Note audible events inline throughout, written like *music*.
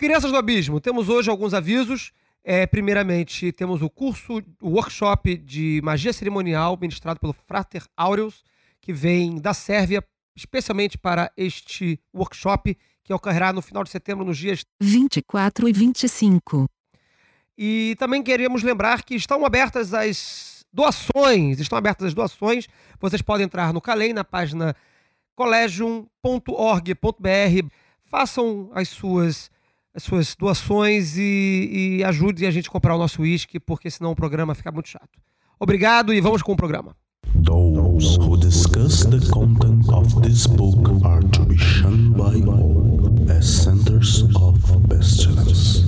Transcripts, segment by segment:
Crianças do Abismo, temos hoje alguns avisos. É, primeiramente, temos o curso, o workshop de magia cerimonial ministrado pelo Frater Aureus, que vem da Sérvia, especialmente para este workshop, que ocorrerá no final de setembro, nos dias 24 e 25. E também queremos lembrar que estão abertas as doações, estão abertas as doações. Vocês podem entrar no Calem, na página collegium.org.br. Façam as suas, as suas doações e, e ajudem a gente a comprar o nosso uísque, porque senão o programa fica muito chato. Obrigado e vamos com o programa. Those who discuss the content of this book are to be shunned by all as centers of pestilence.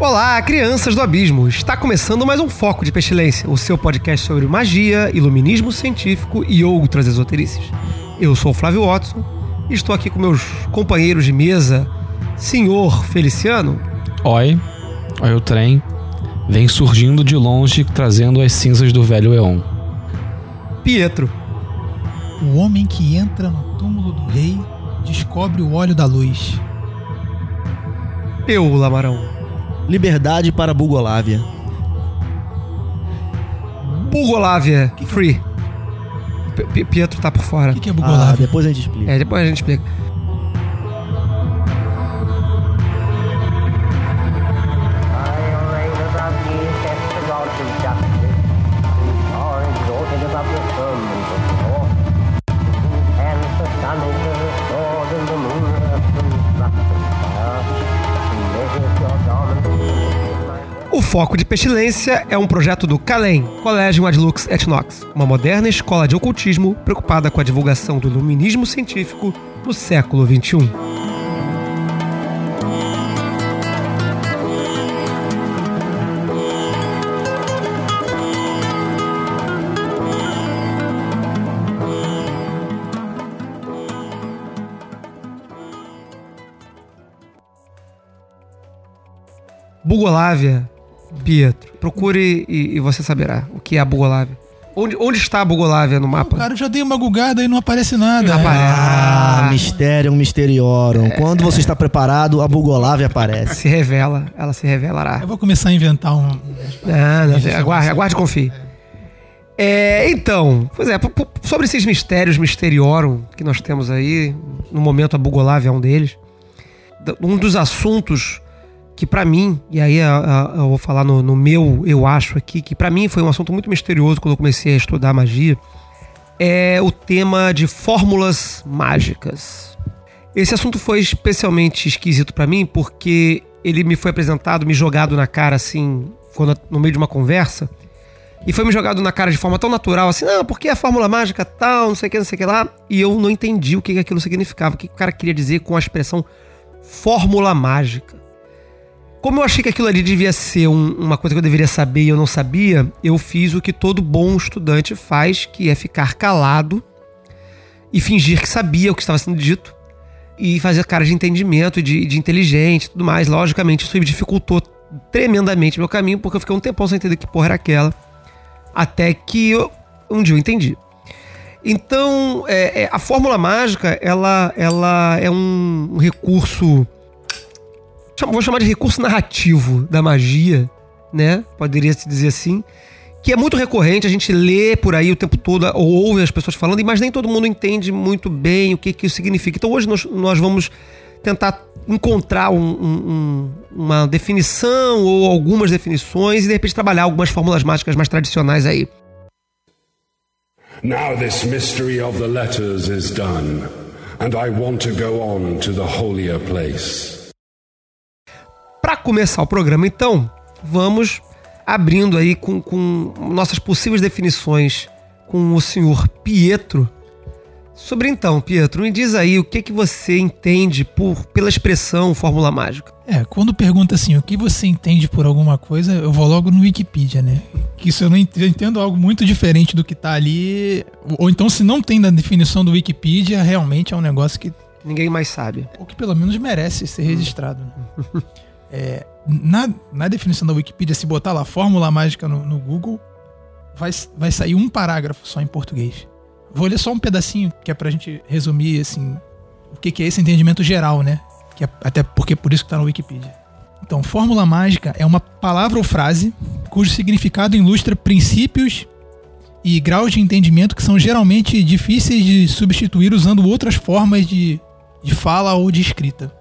Olá, crianças do abismo! Está começando mais um Foco de Pestilência, o seu podcast sobre magia, iluminismo científico e outras esoterices. Eu sou o Flávio Watson e estou aqui com meus companheiros de mesa, Senhor Feliciano. Oi, oi o trem. Vem surgindo de longe, trazendo as cinzas do velho Eon. Pietro. O homem que entra no túmulo do rei descobre o óleo da luz. Eu, Lamarão. Liberdade para Bugolávia. Bugolávia, free. P- P- Pietro tá por fora. O que, que é Ah, Bugolávia? depois a gente explica. É, depois a gente explica. Foco de Pestilência é um projeto do CALEM, Collegium Ad Lux et Nox, uma moderna escola de ocultismo preocupada com a divulgação do iluminismo científico no século. XXI. Bugolávia, Pietro. Procure e, e você saberá o que é a Bugolávia. Onde, onde está a Bugolávia no mapa? Cara, eu já dei uma gugada e não aparece nada. Não aparece. Ah, Ah. Mysterium Mysteriorum. Quando você está preparado, a Bugolávia aparece. Se revela, ela se revelará. Eu vou começar a inventar um. Não, não, aguarde, aguarde e confie. É, então, pois é, sobre esses mistérios misteriorum que nós temos aí, no momento a Bugolávia é um deles. Um dos assuntos que pra mim, e aí eu vou falar no, no meu, eu acho aqui, que pra mim foi um assunto muito misterioso quando eu comecei a estudar magia, é o tema de fórmulas mágicas. Esse assunto foi especialmente esquisito pra mim porque ele me foi apresentado, me jogado na cara assim, quando, no meio de uma conversa. E foi me jogado na cara de forma tão natural, assim, não, porque a fórmula mágica tal, não sei o que, não sei o que lá. E eu não entendi o que aquilo significava, o que o cara queria dizer com a expressão fórmula mágica. Como eu achei que aquilo ali devia ser um- uma coisa que eu deveria saber e eu não sabia, eu fiz o que todo bom estudante faz, que é ficar calado e fingir que sabia o que estava sendo dito e fazer cara de entendimento de, de inteligente tudo mais. Logicamente, isso dificultou tremendamente meu caminho, porque eu fiquei um tempão sem entender que porra era aquela. Até que eu- um dia eu entendi. Então, é, é, a fórmula mágica, ela, ela é um, um recurso. Vou chamar de recurso narrativo da magia, né? Poderia se dizer assim. Que é muito recorrente, a gente lê por aí o tempo todo, ou ouve as pessoas falando, mas nem todo mundo entende muito bem o que, que isso significa. Então hoje nós, nós vamos tentar encontrar um- um- uma definição ou algumas definições e de repente trabalhar algumas fórmulas mágicas mais tradicionais aí. Now this mystery of the letters is done, and I want to go on to the holier place. Para começar o programa, então, vamos abrindo aí com, com nossas possíveis definições com o senhor Pietro. Sobre então, Pietro, me diz aí o que, que você entende por pela expressão fórmula mágica. É, quando pergunta assim, o que você entende por alguma coisa, eu vou logo no Wikipedia, né? Que isso eu não entendo algo muito diferente do que tá ali. Ou então, se não tem na definição do Wikipedia, realmente é um negócio que Ninguém mais sabe. ou que pelo menos merece ser registrado. né? *laughs* É, na, na definição da Wikipedia, se botar lá fórmula mágica no, no Google, vai, vai sair um parágrafo só em português. Vou ler só um pedacinho, que é pra gente resumir, assim, o que, que é esse entendimento geral, né? Que é, até porque por isso que tá na Wikipedia. Então, fórmula mágica é uma palavra ou frase cujo significado ilustra princípios e graus de entendimento que são geralmente difíceis de substituir usando outras formas de, de fala ou de escrita.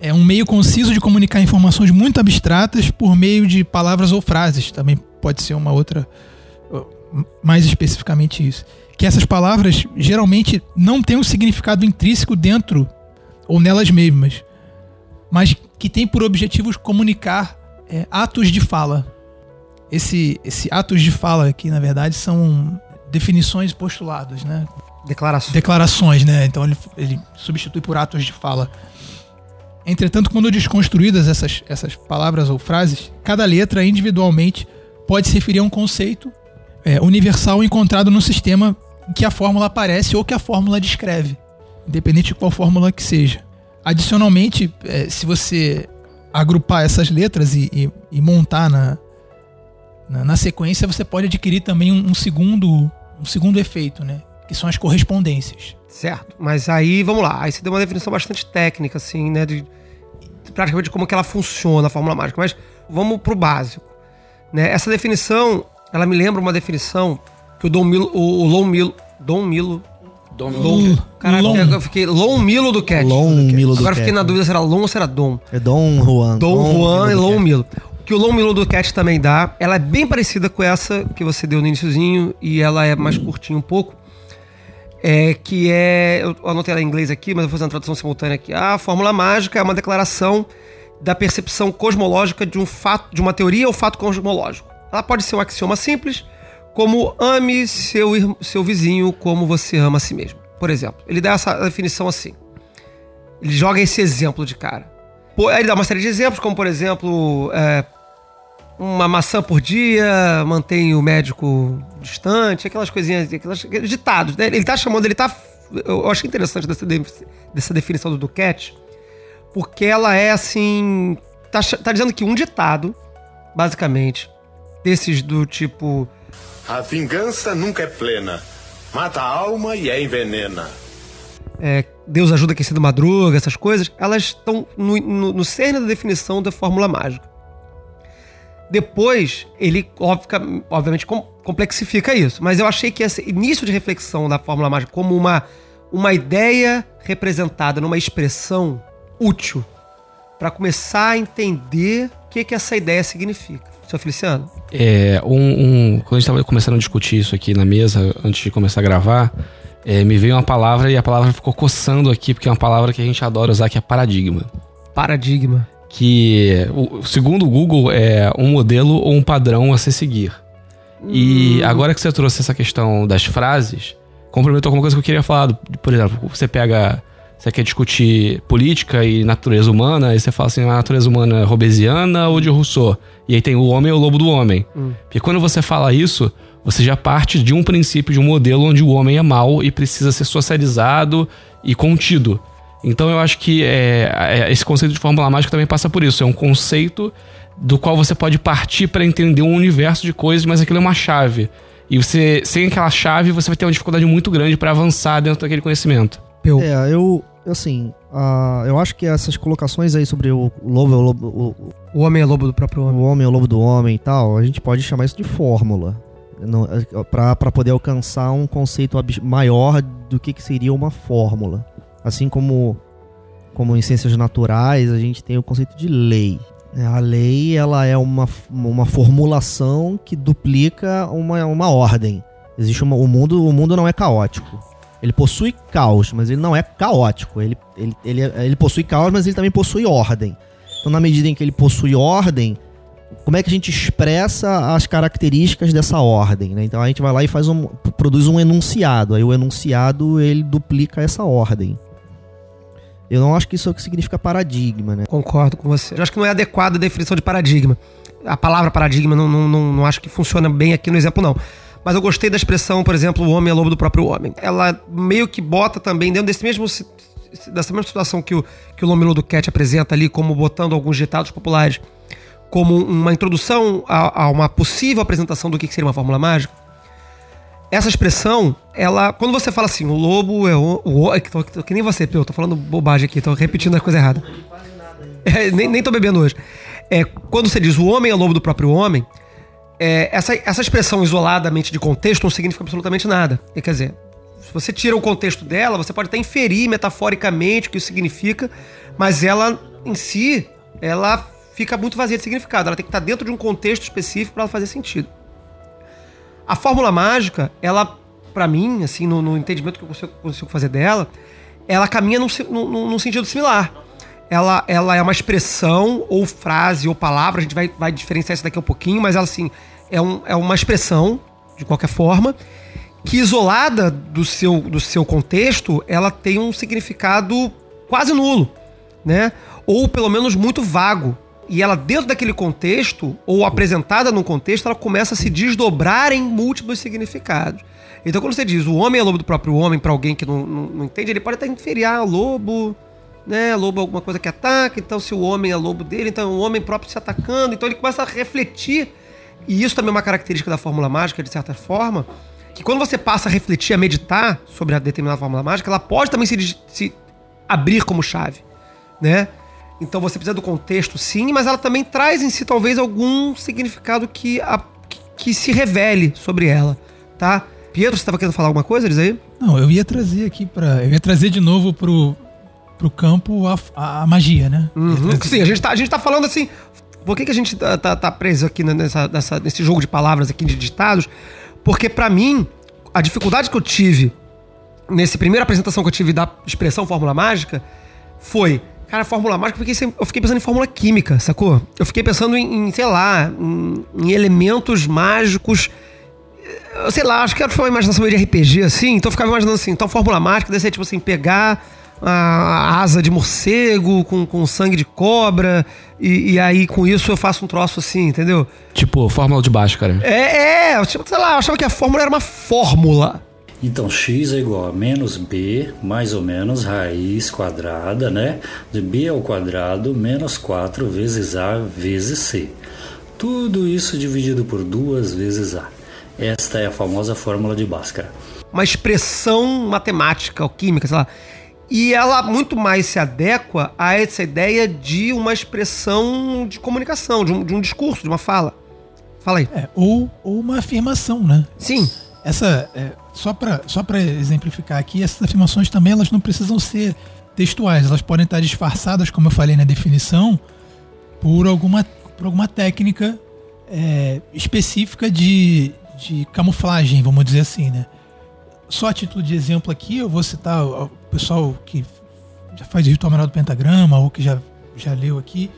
É um meio conciso de comunicar informações muito abstratas por meio de palavras ou frases. Também pode ser uma outra, mais especificamente isso. Que essas palavras geralmente não têm um significado intrínseco dentro ou nelas mesmas, mas que tem por objetivo comunicar é, atos de fala. Esse, esse atos de fala aqui, na verdade, são definições e postulados, né? Declaração. declarações, né? Então ele, ele substitui por atos de fala. Entretanto, quando desconstruídas essas, essas palavras ou frases, cada letra individualmente pode se referir a um conceito é, universal encontrado no sistema em que a fórmula aparece ou que a fórmula descreve, independente de qual fórmula que seja. Adicionalmente, é, se você agrupar essas letras e, e- e montar na, na, na sequência, você pode adquirir também um, um segundo um segundo efeito, né? Que são as correspondências. Certo. Mas aí, vamos lá. Aí você deu uma definição bastante técnica, assim, né? De, praticamente de como que ela funciona, a fórmula mágica. Mas vamos pro básico. Né? Essa definição, ela me lembra uma definição que o Dom Milo... O, o Lon Milo... Dom Milo... Dom, Caraca, Lon. eu fiquei... Lon Milo do Cat. Lon Milo do Agora eu fiquei Cat. na dúvida se era Lon ou se era Dom. É Dom Juan. Dom Juan e do Lon Cat. Milo. O que o Lon Milo do Cat também dá, ela é bem parecida com essa que você deu no iniciozinho e ela é mais curtinha um pouco. É que é. Eu anotei ela em inglês aqui, mas eu vou fazer uma tradução simultânea aqui. A fórmula mágica é uma declaração da percepção cosmológica de um fato, de uma teoria ou fato cosmológico. Ela pode ser um axioma simples, como ame seu, seu vizinho como você ama a si mesmo. Por exemplo, ele dá essa definição assim. Ele joga esse exemplo de cara. Ele dá uma série de exemplos, como por exemplo, é, uma maçã por dia mantém o médico distante, aquelas coisinhas, aquelas, aqueles ditados, né? Ele tá chamando, ele tá. Eu achei interessante dessa, de- dessa definição do Duquette, porque ela é assim. Tá, tá dizendo que um ditado, basicamente, desses do tipo. A vingança nunca é plena. Mata a alma e a envenena. é, Deus ajuda quem cedo madruga, essas coisas, elas estão no, no, no cerne da definição da fórmula mágica. Depois, ele obviamente com- complexifica isso, mas eu achei que esse início de reflexão da fórmula mágica como uma, uma ideia representada numa expressão útil para começar a entender o que, que essa ideia significa. Seu Feliciano? É, um, um- quando a gente estava começando a discutir isso aqui na mesa, antes de começar a gravar, é, me veio uma palavra e a palavra ficou coçando aqui, porque é uma palavra que a gente adora usar, que é paradigma. Paradigma. Que, segundo o Google, é um modelo ou um padrão a se seguir. E agora que você trouxe essa questão das frases, complementou com uma coisa que eu queria falar. Por exemplo, você pega. Você quer discutir política e natureza humana, aí você fala assim, a natureza humana é robesiana ou de Rousseau? E aí tem o homem e o lobo do homem. Porque quando você fala isso, você já parte de um princípio, de um modelo onde o homem é mau e precisa ser socializado e contido. Então eu acho que é, é, esse conceito de fórmula mágica também passa por isso. É um conceito do qual você pode partir para entender um universo de coisas, mas aquilo é uma chave. E você, sem aquela chave, você vai ter uma dificuldade muito grande para avançar dentro daquele conhecimento. Peu. É, eu, assim, ah, eu acho que essas colocações aí sobre o lobo, o, lobo, o, O homem é lobo do próprio homem. o homem, o lobo do homem e tal, a gente pode chamar isso de fórmula. É, pra, pra poder alcançar um conceito maior do que, que seria uma fórmula. Assim como, como em ciências naturais, a gente tem o conceito de lei. É, A lei ela é uma, uma formulação que duplica uma, uma ordem. Existe uma, o mundo o mundo não é caótico. Ele possui caos, mas ele não é caótico. Ele, ele, ele, ele possui caos, mas ele também possui ordem. Então, na medida em que ele possui ordem, como é que a gente expressa as características dessa ordem? né? Então a gente vai lá e faz um, produz um enunciado. Aí o enunciado ele duplica essa ordem. Eu não acho que isso é o que significa paradigma, né? Concordo com você. Eu acho que não é adequada a definição de paradigma. A palavra paradigma não, não, não, não acho que funciona bem aqui no exemplo, não. Mas eu gostei da expressão, por exemplo, o homem é lobo do próprio homem. Ela meio que bota também dentro desse mesmo dessa mesma situação que o, que o Lomelo do Cat apresenta ali, como botando alguns ditados populares como uma introdução a, a uma possível apresentação do que seria uma fórmula mágica. Essa expressão, ela, quando você fala assim, o lobo é o. o é que, tô- tô- que nem você, Pio, tô falando bobagem aqui, tô repetindo a coisa errada. *laughs* É, nem, nem tô bebendo hoje. É, quando você diz o homem é lobo do próprio homem, é, essa, essa expressão isoladamente de contexto não significa absolutamente nada. Quer dizer, se você tira o contexto dela, você pode até inferir metaforicamente o que isso significa, mas ela em si, ela fica muito vazia de significado. Ela tem que estar dentro de um contexto específico para ela fazer sentido. A fórmula mágica, ela, pra mim, assim, no, no entendimento que eu consigo, consigo fazer dela, ela caminha num- num- num sentido similar. Ela, ela é uma expressão, ou frase, ou palavra, a gente vai, vai diferenciar isso daqui a um pouquinho, mas ela, assim, é, um, é uma expressão, de qualquer forma, que isolada do seu, do seu contexto, ela tem um significado quase nulo, né? Ou pelo menos muito vago. E ela, dentro daquele contexto, ou apresentada num contexto, ela começa a se desdobrar em múltiplos significados. Então, quando você diz o homem é lobo do próprio homem, pra alguém que não, não, não entende, ele pode até inferir, ah, lobo, né? Lobo é alguma coisa que ataca, então se o homem é lobo dele, então o homem próprio se atacando. Então ele começa a refletir. E isso também é uma característica da fórmula mágica, de certa forma, que quando você passa a refletir, a meditar sobre a determinada fórmula mágica, ela pode também se, se abrir como chave, né? Então você precisa do contexto, sim, mas ela também traz em si talvez algum significado que, a- que, que se revele sobre ela, tá? Pietro, você estava querendo falar alguma coisa, diz aí? Não, eu ia trazer aqui para, eu ia trazer de novo pro pro campo a, a- a magia, né? Uhum. Sim, a gente, tá, a gente tá falando assim. Por que, que a gente tá, tá- tá preso aqui nessa, nessa- nesse jogo de palavras aqui, de ditados? Porque, pra mim, a dificuldade que eu tive nessa primeira apresentação que eu tive da expressão fórmula mágica foi. Cara, fórmula mágica, eu fiquei, eu fiquei pensando em fórmula química, sacou? Eu fiquei pensando em, em, sei lá, em, em elementos mágicos. Sei lá, acho que era uma imaginação meio de RPG, assim. Então eu ficava imaginando assim, então fórmula mágica deve ser tipo assim, pegar a, asa de morcego com, com sangue de cobra, e, e aí com isso eu faço um troço assim, entendeu? Tipo, fórmula de Bhaskara. É, é, eu, tipo, sei lá, eu achava que a fórmula era uma fórmula. Então x é igual a menos b, mais ou menos, raiz quadrada, né? De b ao quadrado menos 4 vezes a vezes c. Tudo isso dividido por 2 vezes a. Esta é a famosa fórmula de Bhaskara. uma expressão matemática ou química, sei lá. E ela muito mais se adequa a essa ideia de uma expressão de comunicação, de um, de um discurso, de uma fala. Fala aí. É, ou, ou uma afirmação, né? Sim. Essa, é, só para só exemplificar aqui, essas afirmações também elas não precisam ser textuais, elas podem estar disfarçadas, como eu falei na definição, por alguma, por alguma técnica é, específica de, de camuflagem, vamos dizer assim, né? Só a título de exemplo aqui, eu vou citar o o pessoal que já faz ritual menor do pentagrama ou que já, já leu aqui.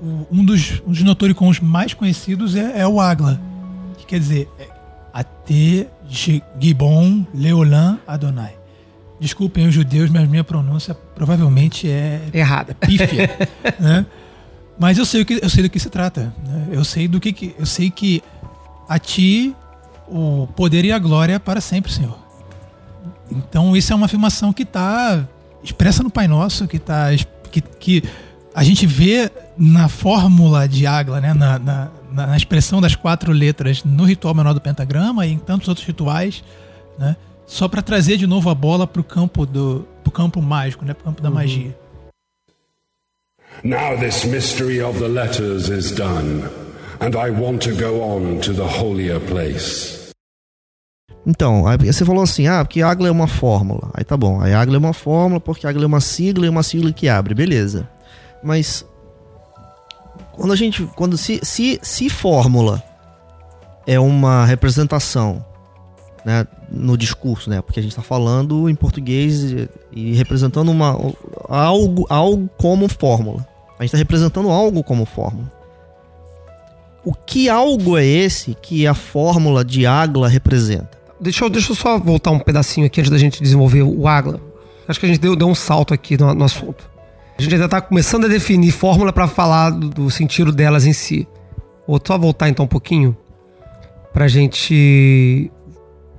O- um, dos, um dos notoricons mais conhecidos é, é o Agla, que quer dizer é Ate Gibon Leolan Adonai. Desculpem os judeus, mas minha pronúncia provavelmente é Errada. pífia, *laughs* né? Mas eu sei o que eu sei do que se trata. né? Eu sei do que, que eu sei que a ti o poder e a glória para sempre, Senhor. Então isso é uma afirmação que está expressa no Pai Nosso, que tá que, que a gente vê na fórmula de Agla, né? na, na, na- na expressão das quatro letras no ritual menor do pentagrama e em tantos outros rituais, né? Só para trazer de novo a bola para o campo do pro campo mágico, né? Para o campo da magia. Now this mystery of the letters is done, and I want to go on to the holier place. Então, aí você falou assim, ah, porque Agla é uma fórmula. Aí tá bom, aí Agla é uma fórmula porque Agla é uma sigla e uma sigla que abre, beleza. Mas quando a gente, quando se, se, se fórmula é uma representação, né, no discurso, né, porque a gente tá falando em português e, e representando uma algo, algo como fórmula. A gente tá representando algo como fórmula. O que algo é esse que a fórmula de Agla representa? Deixa eu, deixa eu só voltar um pedacinho aqui antes da gente desenvolver o Agla. Acho que a gente deu, deu um salto aqui no, no assunto. A gente ainda tá começando a definir fórmula para falar do, do sentido delas em si. Vou só voltar então um pouquinho pra gente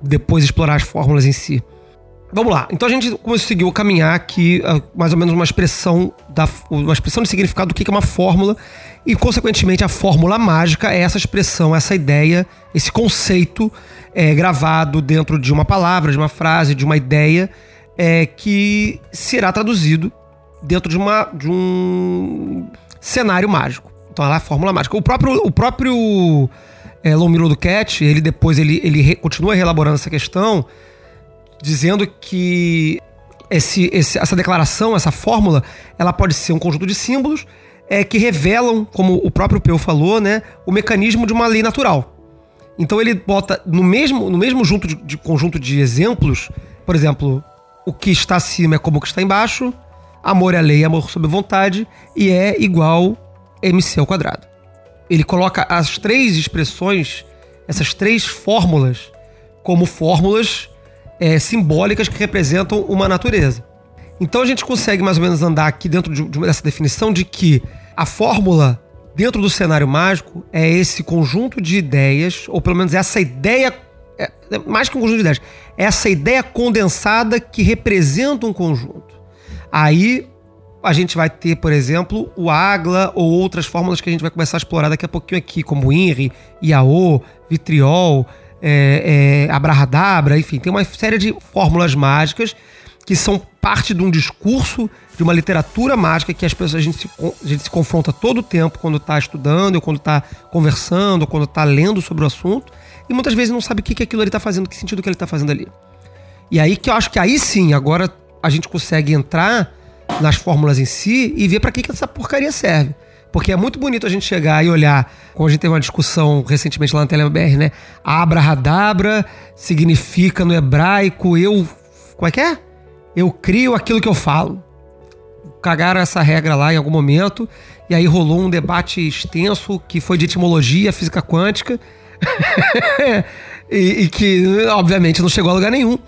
depois explorar as fórmulas em si. Vamos lá. Então a gente conseguiu caminhar aqui ah, mais ou menos uma expressão da uma expressão de significado do que é uma fórmula e consequentemente a fórmula mágica é essa expressão, essa ideia, esse conceito é, gravado dentro de uma palavra, de uma frase, de uma ideia é, que será traduzido dentro de uma de um cenário mágico. Então ela é a fórmula mágica. O próprio o próprio é, Lomilo do Cat, ele depois ele, ele re- continua reelaborando essa questão dizendo que esse, esse- essa declaração, essa fórmula, ela pode ser um conjunto de símbolos é, que revelam, como o próprio Peu falou, né, o mecanismo de uma lei natural. Então ele bota no mesmo, no mesmo junto de, de conjunto de exemplos, por exemplo, o que está acima é como o que está embaixo, amor é lei, amor sob vontade, e é igual mc ao quadrado. Ele coloca as três expressões, essas três fórmulas, como fórmulas é, simbólicas que representam uma natureza. Então a gente consegue mais ou menos andar aqui dentro de, dessa definição de que a fórmula dentro do cenário mágico é esse conjunto de ideias, ou pelo menos essa ideia, é, é mais que um conjunto de ideias, essa ideia condensada que representa um conjunto. Aí a gente vai ter, por exemplo, o Agla ou outras fórmulas que a gente vai começar a explorar daqui a pouquinho aqui, como INRI, IAO, Vitriol, é, é, Abrahadabra, enfim, tem uma série de fórmulas mágicas que são parte de um discurso, de uma literatura mágica que as pessoas, a, gente se, a gente se confronta todo o tempo quando está estudando, ou quando está conversando, ou quando está lendo sobre o assunto, e muitas vezes não sabe o que, que aquilo ele está fazendo, que sentido que ele está fazendo ali. E aí que eu acho que aí sim, agora a gente consegue entrar nas fórmulas em si e ver para que, que essa porcaria serve. Porque é muito bonito a gente chegar e olhar, como a gente teve uma discussão recentemente lá na TeleBR, né? Abrahadabra significa no hebraico eu. Como é que é? Eu crio aquilo que eu falo. Cagaram essa regra lá em algum momento, e aí rolou um debate extenso que foi de etimologia, física quântica, *laughs* e, e que, obviamente, não chegou a lugar nenhum.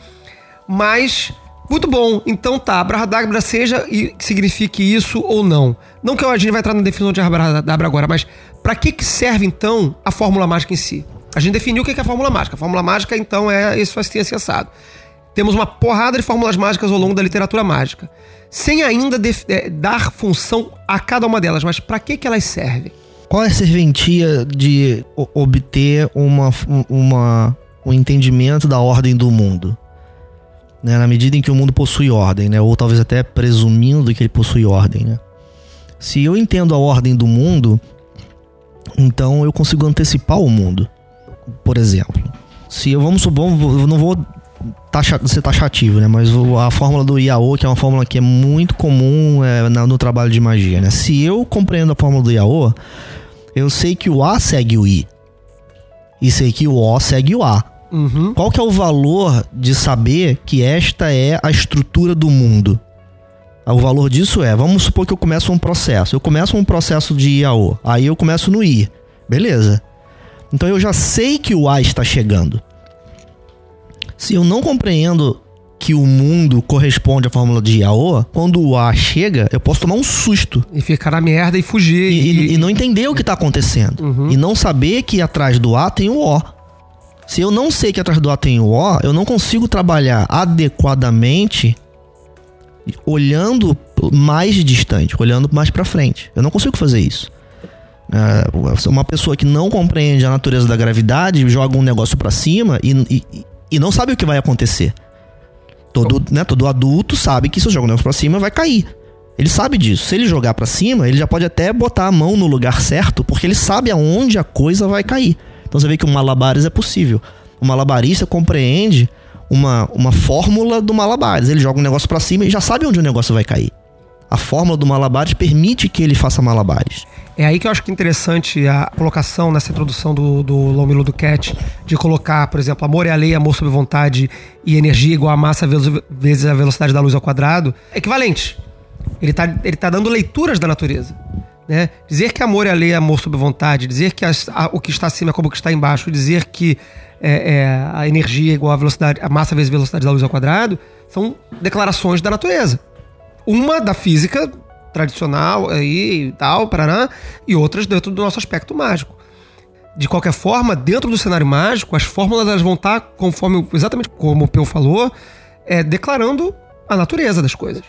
Mas, muito bom. Então tá, Abrahadabra seja e que signifique isso ou não. Não que a gente vai entrar na definição de Abrahadabra agora, mas para que, que serve então a fórmula mágica em si? A gente definiu o que que é a fórmula mágica. A fórmula mágica, então, é isso assim, assim, assado. Temos uma porrada de fórmulas mágicas ao longo da literatura mágica. Sem ainda eh, dar função a cada uma delas. Mas para que, que elas servem? Qual é a serventia de obter uma, uma, um entendimento da ordem do mundo? Né, Na medida em que o mundo possui ordem, né? Ou talvez até presumindo que ele possui ordem, né? Se eu entendo a ordem do mundo, então eu consigo antecipar o mundo. Por exemplo, se eu vamos supor, não vou taxa, ser taxativo, né? Mas a fórmula do IAO, que é uma fórmula que é muito comum é, no trabalho de magia, né? Se eu compreendo a fórmula do IAO, eu sei que o A segue o I. E sei que o O segue o A. Uhum. Qual que é o valor de saber que esta é a estrutura do mundo? O valor disso é, vamos supor que eu começo um processo. Eu começo um processo de IAO. Aí eu começo no I. Beleza. Então eu já sei que o A está chegando. Se eu não compreendo que o mundo corresponde à fórmula de IAO, quando o A chega, eu posso tomar um susto. E ficar na merda e fugir. E, e- e não entender o que está acontecendo. E não saber que atrás do A tem o O. Se eu não sei que atrás do A tem o O, eu não consigo trabalhar adequadamente olhando mais distante, olhando mais pra frente. Eu não consigo fazer isso. É, uma pessoa que não compreende a natureza da gravidade joga um negócio pra cima e, e, e não sabe o que vai acontecer. Todo, né, todo adulto sabe que se eu jogar um negócio pra cima vai cair. Ele sabe disso. Se ele jogar pra cima, ele já pode até botar a mão no lugar certo, porque ele sabe aonde a coisa vai cair. Então você vê que o malabares é possível. O malabarista compreende uma, uma fórmula do malabares. Ele joga um negócio pra cima e já sabe onde o negócio vai cair. A fórmula do malabares permite que ele faça malabares. É aí que eu acho que é interessante a colocação nessa introdução do, do Lomilo do Cat, de colocar, por exemplo, amor é a lei, amor sob vontade e energia igual a massa vezes- a velocidade da luz ao quadrado, é equivalente. Ele tá, ele tá dando leituras da natureza. Né? Dizer que amor é a lei, amor sob vontade, dizer que as- a- o que está acima é como o que está embaixo, dizer que é, é, a energia é igual à velocidade, a massa vezes a velocidade da luz ao quadrado, são declarações da natureza. Uma da física tradicional aí e tal, paraná, e outras dentro do nosso aspecto mágico. De qualquer forma, dentro do cenário mágico, as fórmulas elas vão estar, conforme exatamente como o Peu falou, é, declarando a natureza das coisas.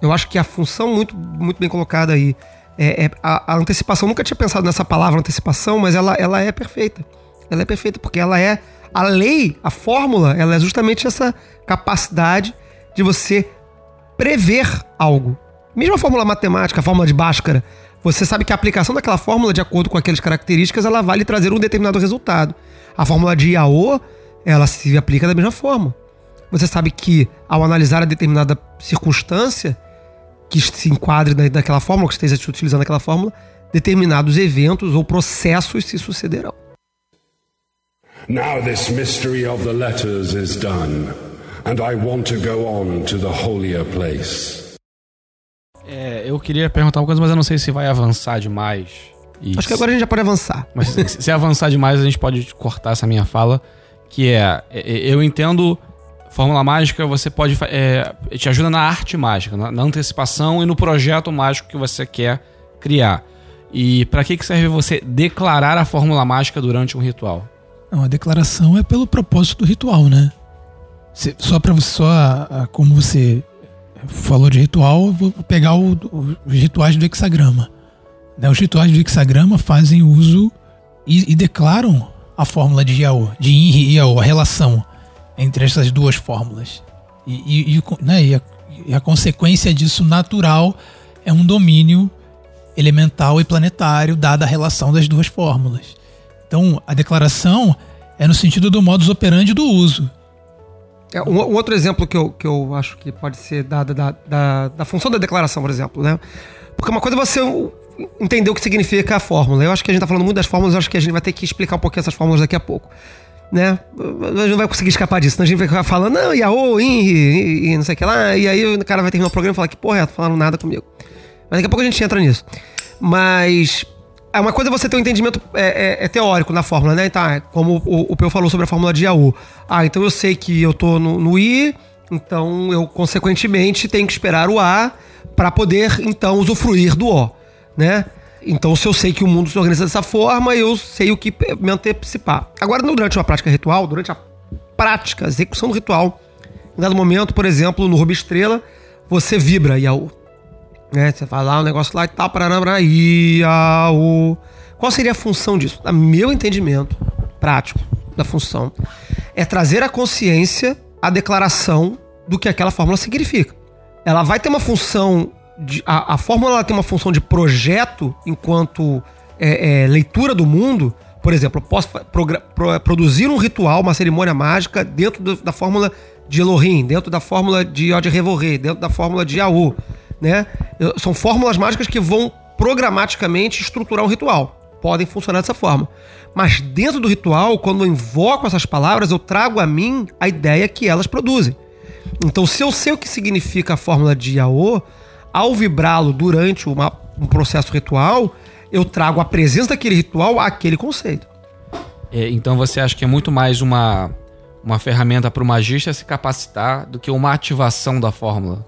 Eu acho que a função muito, muito bem colocada aí é, é a, a antecipação. Nunca tinha pensado nessa palavra antecipação, mas ela, ela é perfeita. Ela é perfeita porque ela é a lei, a fórmula, ela é justamente essa capacidade de você prever algo. Mesmo a fórmula matemática, a fórmula de Bhaskara, você sabe que a aplicação daquela fórmula, de acordo com aquelas características, ela vai lhe trazer um determinado resultado. A fórmula de Yao, ela se aplica da mesma forma. Você sabe que, ao analisar a determinada circunstância que se enquadre na- naquela fórmula, que esteja utilizando aquela fórmula, determinados eventos ou processos se sucederão. Now this mystery of the letters is done, and I want to go on to the holier place. É, eu queria perguntar uma coisa, mas eu não sei se vai avançar demais. E Acho que agora a gente já pode avançar. Mas se, se avançar demais, a gente pode cortar essa minha fala. Que é, é, eu entendo Fórmula Mágica, você pode. É, te ajuda na arte mágica, na, na antecipação e no projeto mágico que você quer criar. E pra que, que serve você declarar a fórmula mágica durante um ritual? Não, a declaração é pelo propósito do ritual, né? Cê- só para você, só a- a- como você falou de ritual, vou pegar o- o- os rituais do hexagrama. Né, Os rituais do hexagrama fazem uso e, e declaram a fórmula de Yao, de Inri e Yao, a relação entre essas duas fórmulas. E, e- e né, e a, e a consequência disso natural é um domínio elemental e planetário, dada a relação das duas fórmulas. Então, a declaração é no sentido do modus operandi do uso. É, um, um outro exemplo que eu, que eu acho que pode ser dada da, da, da função da declaração, por exemplo, né? Porque uma coisa é você entender o que significa a fórmula. Eu acho que a gente tá falando muito das fórmulas, eu acho que a gente vai ter que explicar um pouquinho essas fórmulas daqui a pouco. Né? A gente não vai conseguir escapar disso, senão a gente vai ficar falando, não, Yahoo, Inri, e, não sei o que lá, e aí o cara vai terminar o programa e falar que porra, é, não falaram nada comigo. Mas daqui a pouco a gente entra nisso. Mas é uma coisa é você ter um entendimento é, é- é teórico na fórmula, né? É como o, o Peu falou sobre a fórmula de Yahoo. Ah, então eu sei que eu tô no, no I, então eu consequentemente tenho que esperar o A para poder então usufruir do O, né? Então, se eu sei que o mundo se organiza dessa forma, eu sei o que me antecipar. Agora, no- durante uma prática ritual, durante a prática, a execução do ritual, em dado momento, por exemplo, no Rubi Estrela, você vibra Yahoo né? Você vai lá, um negócio lá e tal, parará, Iaú. Qual seria a função disso? A meu entendimento prático da função é trazer à consciência a declaração do que aquela fórmula significa. Ela vai ter uma função de, a, a fórmula ela tem uma função de projeto enquanto é, é, leitura do mundo. Por exemplo, eu posso pro- produzir um ritual, uma cerimônia mágica dentro do- da fórmula de Elohim, dentro da fórmula de Yod Revorê, dentro da fórmula de Yahu, né? Eu- São fórmulas mágicas que vão programaticamente estruturar um ritual. Podem funcionar dessa forma. Mas dentro do ritual, quando eu invoco essas palavras, eu trago a mim a ideia que elas produzem. Então, se eu sei o que significa a fórmula de Yaô, ao vibrá-lo durante uma- um processo ritual, eu trago a presença daquele ritual àquele conceito. É, então você acha que é muito mais uma, uma ferramenta para o magista se capacitar do que uma ativação da fórmula?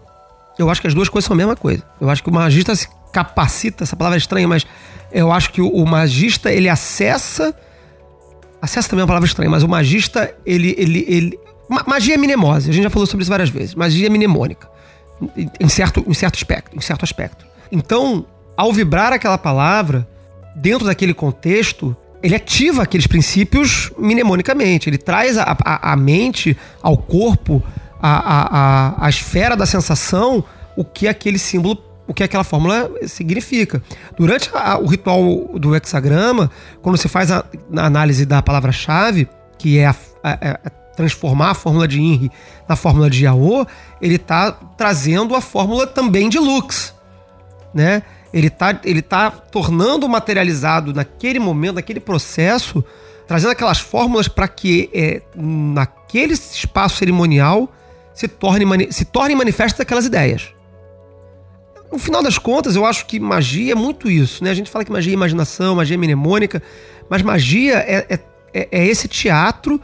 Eu acho que as duas coisas são a mesma coisa. Eu acho que o magista se capacita, essa palavra é estranha, mas eu acho que o, o magista, ele acessa. Acessa também é uma palavra estranha, mas o magista, ele. ele, ele ma- magia é mnemose, a gente já falou sobre isso várias vezes. Magia é mnemônica. Em- certo, em certo aspecto. Em certo aspecto. Então, ao vibrar aquela palavra, dentro daquele contexto, ele ativa aqueles princípios mnemonicamente. Ele traz a, a, a mente ao corpo, a, a, a, esfera da sensação, o que aquele símbolo, o que aquela fórmula significa. Durante a- o ritual do hexagrama, quando você faz a, análise da palavra-chave, que é a- transformar a fórmula de Inri na fórmula de Yao, ele está trazendo a fórmula também de Lux né? Ele tá, ele tá tornando materializado naquele momento, naquele processo, trazendo aquelas fórmulas para que é, naquele espaço cerimonial se torne, se tornem manifestas aquelas ideias. no final das contas, eu acho que magia é muito isso, né? A gente fala que magia é imaginação, magia é mnemônica, mas magia é, é, é- é esse teatro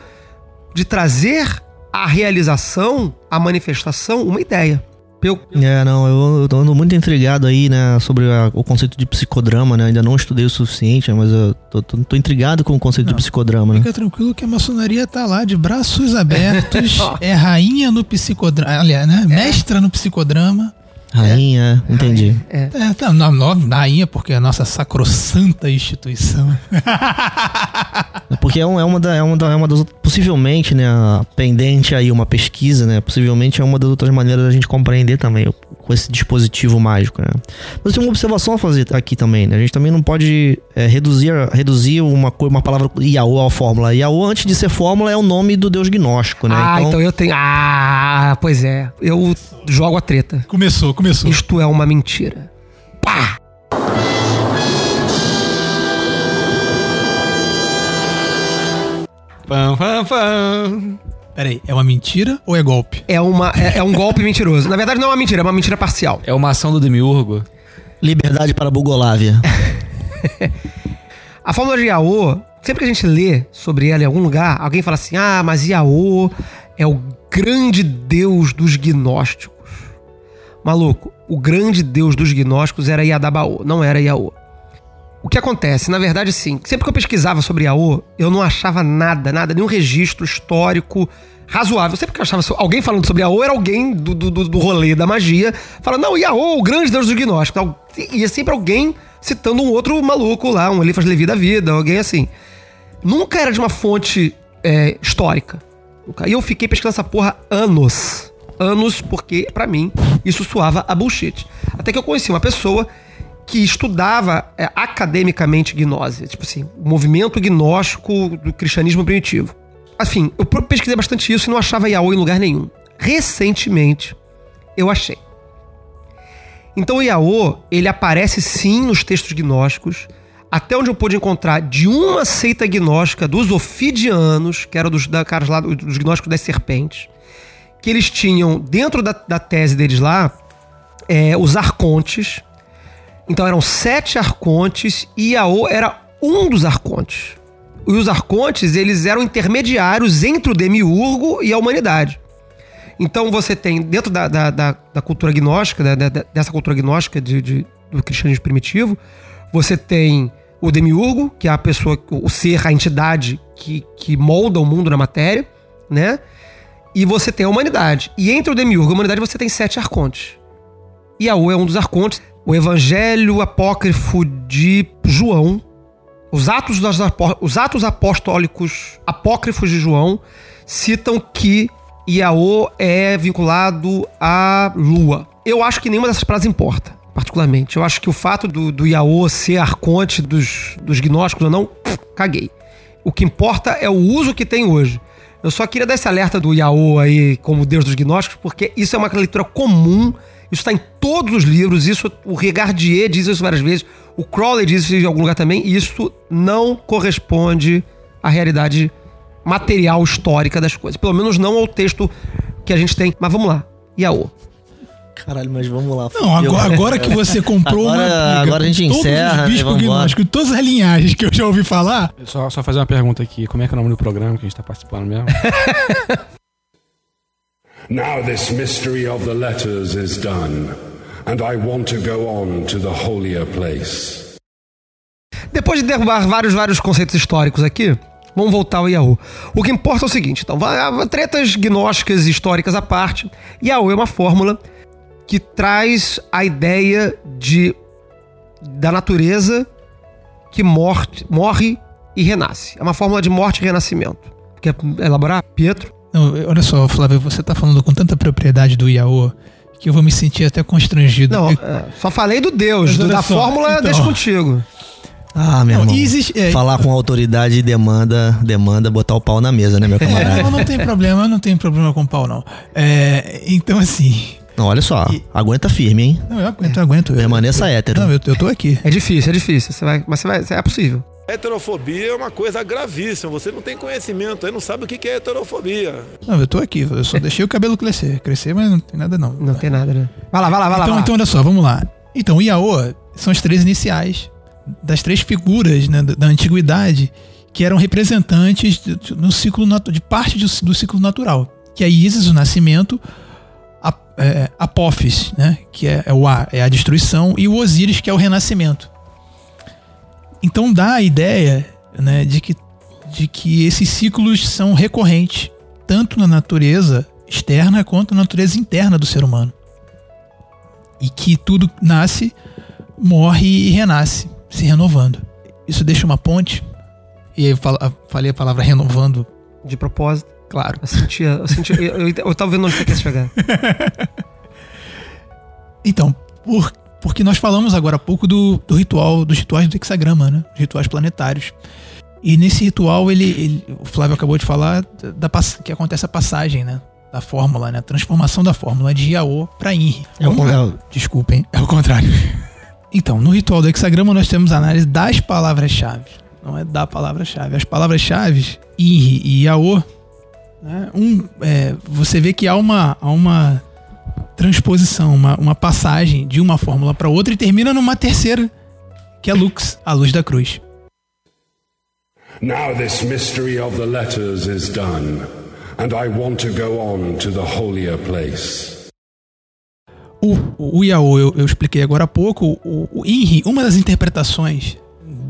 de trazer à realização, à manifestação, uma ideia. Eu, É, não, eu, eu tô ando muito intrigado aí, né, sobre a- o conceito de psicodrama, né? Ainda não estudei o suficiente, mas eu tô, tô- tô intrigado com o conceito de psicodrama, né? Fica tranquilo que a maçonaria tá lá de braços abertos. *laughs* é rainha no psicodrama. Aliás, né? Mestra no psicodrama. Rainha, entendi. É, tá, na, na, na rainha, porque é a nossa sacrossanta instituição. *laughs* Porque é, um- é uma, da, é, uma da- é uma das outras, possivelmente, né, pendente aí uma pesquisa, né, possivelmente é uma das outras maneiras da gente compreender também o- com esse dispositivo mágico, né. Mas tem uma observação a fazer aqui também, né, a gente também não pode é, reduzir, reduzir uma, uma palavra Iaô à fórmula. Iaô, antes de ser fórmula, é o nome do deus gnóstico, né. ah, então... eu tenho. Ah, pois é. Eu jogo a treta. Começou, começou. Isto é uma mentira. Pá! Pam, pam, pam. Peraí, é uma mentira ou é golpe? É, uma, é, é um golpe mentiroso. Na verdade, não é uma mentira, é uma mentira parcial. É uma ação do Demiurgo. Liberdade para Bugolávia. *laughs* A fórmula de Iaô, sempre que a gente lê sobre ela em algum lugar, alguém fala assim: ah, mas Iaô é o grande deus dos gnósticos. Maluco, o grande deus dos gnósticos era Yadabaô, não era Iaô. O que acontece? Na verdade, sim. Sempre que eu pesquisava sobre Iaô, eu não achava nada, nada, nenhum registro histórico razoável. Sempre que eu achava alguém falando sobre Iaô, era alguém do, do, do- do rolê da magia, falando, não, Iaô, o grande deus dos gnósticos. Al- E é sempre alguém citando um outro maluco lá, um Elifas Levi da vida, alguém assim. Nunca era de uma fonte é, histórica. E eu fiquei pesquisando essa porra anos. Anos, porque, pra mim, isso soava a bullshit. Até que eu conheci uma pessoa que estudava é, academicamente gnose. Tipo assim, o movimento gnóstico do cristianismo primitivo. Assim, eu pesquisei bastante isso e não achava Yaô em lugar nenhum. Recentemente, eu achei. Então o Yaô, ele aparece sim nos textos gnósticos, até onde eu pude encontrar de uma seita gnóstica dos ofidianos, que era dos da, caras lá, dos gnósticos das serpentes, que eles tinham, dentro da, da tese deles lá, é, os arcontes. Então eram sete arcontes e Yaô era um dos arcontes. E os arcontes, eles eram intermediários entre o demiurgo e a humanidade. Então você tem, dentro da, da, da- da cultura gnóstica, da- dessa cultura gnóstica de, de- do cristianismo primitivo, você tem o demiurgo, que é a pessoa, o ser, a entidade que, que molda o mundo na matéria, né? E você tem a humanidade. E entre o demiurgo e a humanidade você tem sete arcontes. Iaú é um dos arcontes. O Evangelho Apócrifo de João, os atos, das os atos apostólicos apócrifos de João citam que Iaô é vinculado à lua. Eu acho que nenhuma dessas frases importa, particularmente. Eu acho que o fato do, do Iaô ser arconte dos, dos gnósticos ou não, caguei. O que importa é o uso que tem hoje. Eu só queria dar esse alerta do Iaô aí como deus dos gnósticos, porque isso é uma leitura comum, isso está em todos os livros, isso o Regardier diz isso várias vezes, o Crowley diz isso em algum lugar também, e isso não corresponde à realidade material histórica das coisas. Pelo menos não ao texto que a gente tem. Mas vamos lá. Iaô. Caralho, mas vamos lá. Não, agora, agora que você comprou *laughs* Agora- uma briga agora a gente com todos encerra, os né? bispos gnósticos, todas as linhagens que eu já ouvi falar, Só, só fazer uma pergunta aqui. Como é que é o nome do programa que a gente tá participando mesmo? *laughs* Now this mystery of the letters is done, and I want to go on to the holier place. Depois de derrubar vários, vários conceitos históricos aqui, vamos voltar ao Yahoo. O que importa é o seguinte, então, tretas gnósticas históricas à parte, Yahoo é uma fórmula que traz a ideia de da natureza que morte, morre e renasce. É uma fórmula de morte e renascimento. Quer elaborar, Pietro? Não, olha só, Flávio, você tá falando com tanta propriedade do Iaô que eu vou me sentir até constrangido. Não, Eu- é, só falei do Deus, do- da só, fórmula então. deixa contigo. Ah, meu Não, irmão. existe- é- Falar com autoridade demanda, demanda botar o pau na mesa, né, meu É, camarada? não, não tem problema, não tem problema com pau, não. É, então, assim. Não, olha só. Aguenta firme, hein? Não, eu aguento, eu aguento. Permaneça hétero. Não, eu, eu tô aqui. É difícil, é difícil. Você vai, mas você vai, é possível. Heterofobia é uma coisa gravíssima. Você não tem conhecimento, aí não sabe o que é heterofobia. Não, eu tô aqui. Eu só deixei o cabelo crescer. Crescer, mas não tem nada, não. Não tem nada, né? Vai lá, vai lá, vai lá. então, lá. então, olha só, vamos lá. Então, o Iaô são as três iniciais das três figuras né, da, da antiguidade que eram representantes de, de- no ciclo de parte do, do ciclo natural, que é Isis, o nascimento, é, Apophis, né, que é, é o A, é a destruição, e o Osíris, que é o renascimento. Então dá a ideia né, de, que, de que esses ciclos são recorrentes, tanto na natureza externa quanto na natureza interna do ser humano. E que tudo nasce, morre e renasce, se renovando. Isso deixa uma ponte, e aí eu falei a palavra renovando, De propósito. Claro. Eu sentia. Eu, sentia, eu, eu, eu tava vendo onde você quer chegar. *laughs* Então, por, porque nós falamos agora há pouco do, do ritual, dos rituais do hexagrama, né? Rituais planetários. E nesse ritual, ele, ele- o Flávio acabou de falar da, que acontece a passagem, né? Da fórmula, né? A transformação da fórmula de Iaô para Inri. É o Vamos lá. con- Desculpem, é o contrário. *laughs* Então, no ritual do hexagrama, nós temos a análise das palavras-chave. Não é da palavra-chave. As palavras-chave, Inri e Iaô, né? um, é, você vê que há uma, há uma transposição, uma, uma passagem de uma fórmula para outra e termina numa terceira, que é Lux, a luz da cruz. Now this mystery of the letters is done, and I want to go on to the holier place. O, o eu, eu expliquei agora há pouco. O, o INRI, uma das interpretações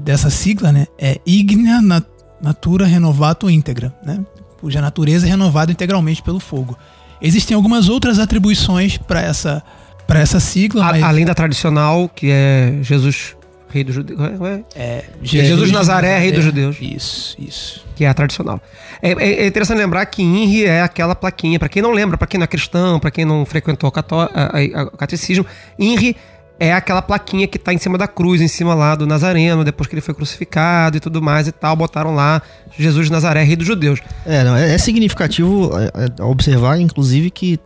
dessa sigla, né, é Ignea Na- Natura Renovato Integra, né, cuja natureza é renovada integralmente pelo fogo. Existem algumas outras atribuições para essa, pra essa sigla, A- mas além da tradicional, que é Jesus, rei dos judeus. é? é, Jesus de Nazaré, rei dos judeus. Isso, isso. Que é a tradicional. É, é- é interessante lembrar que INRI é aquela plaquinha, pra quem não lembra, pra quem não é cristão, pra quem não frequentou o catecismo, INRI é aquela plaquinha que tá em cima da cruz, em cima lá do Nazareno, depois que ele foi crucificado e tudo mais e tal, botaram lá Jesus de Nazaré, rei dos judeus. É, não, é, é significativo é, é, observar, inclusive, que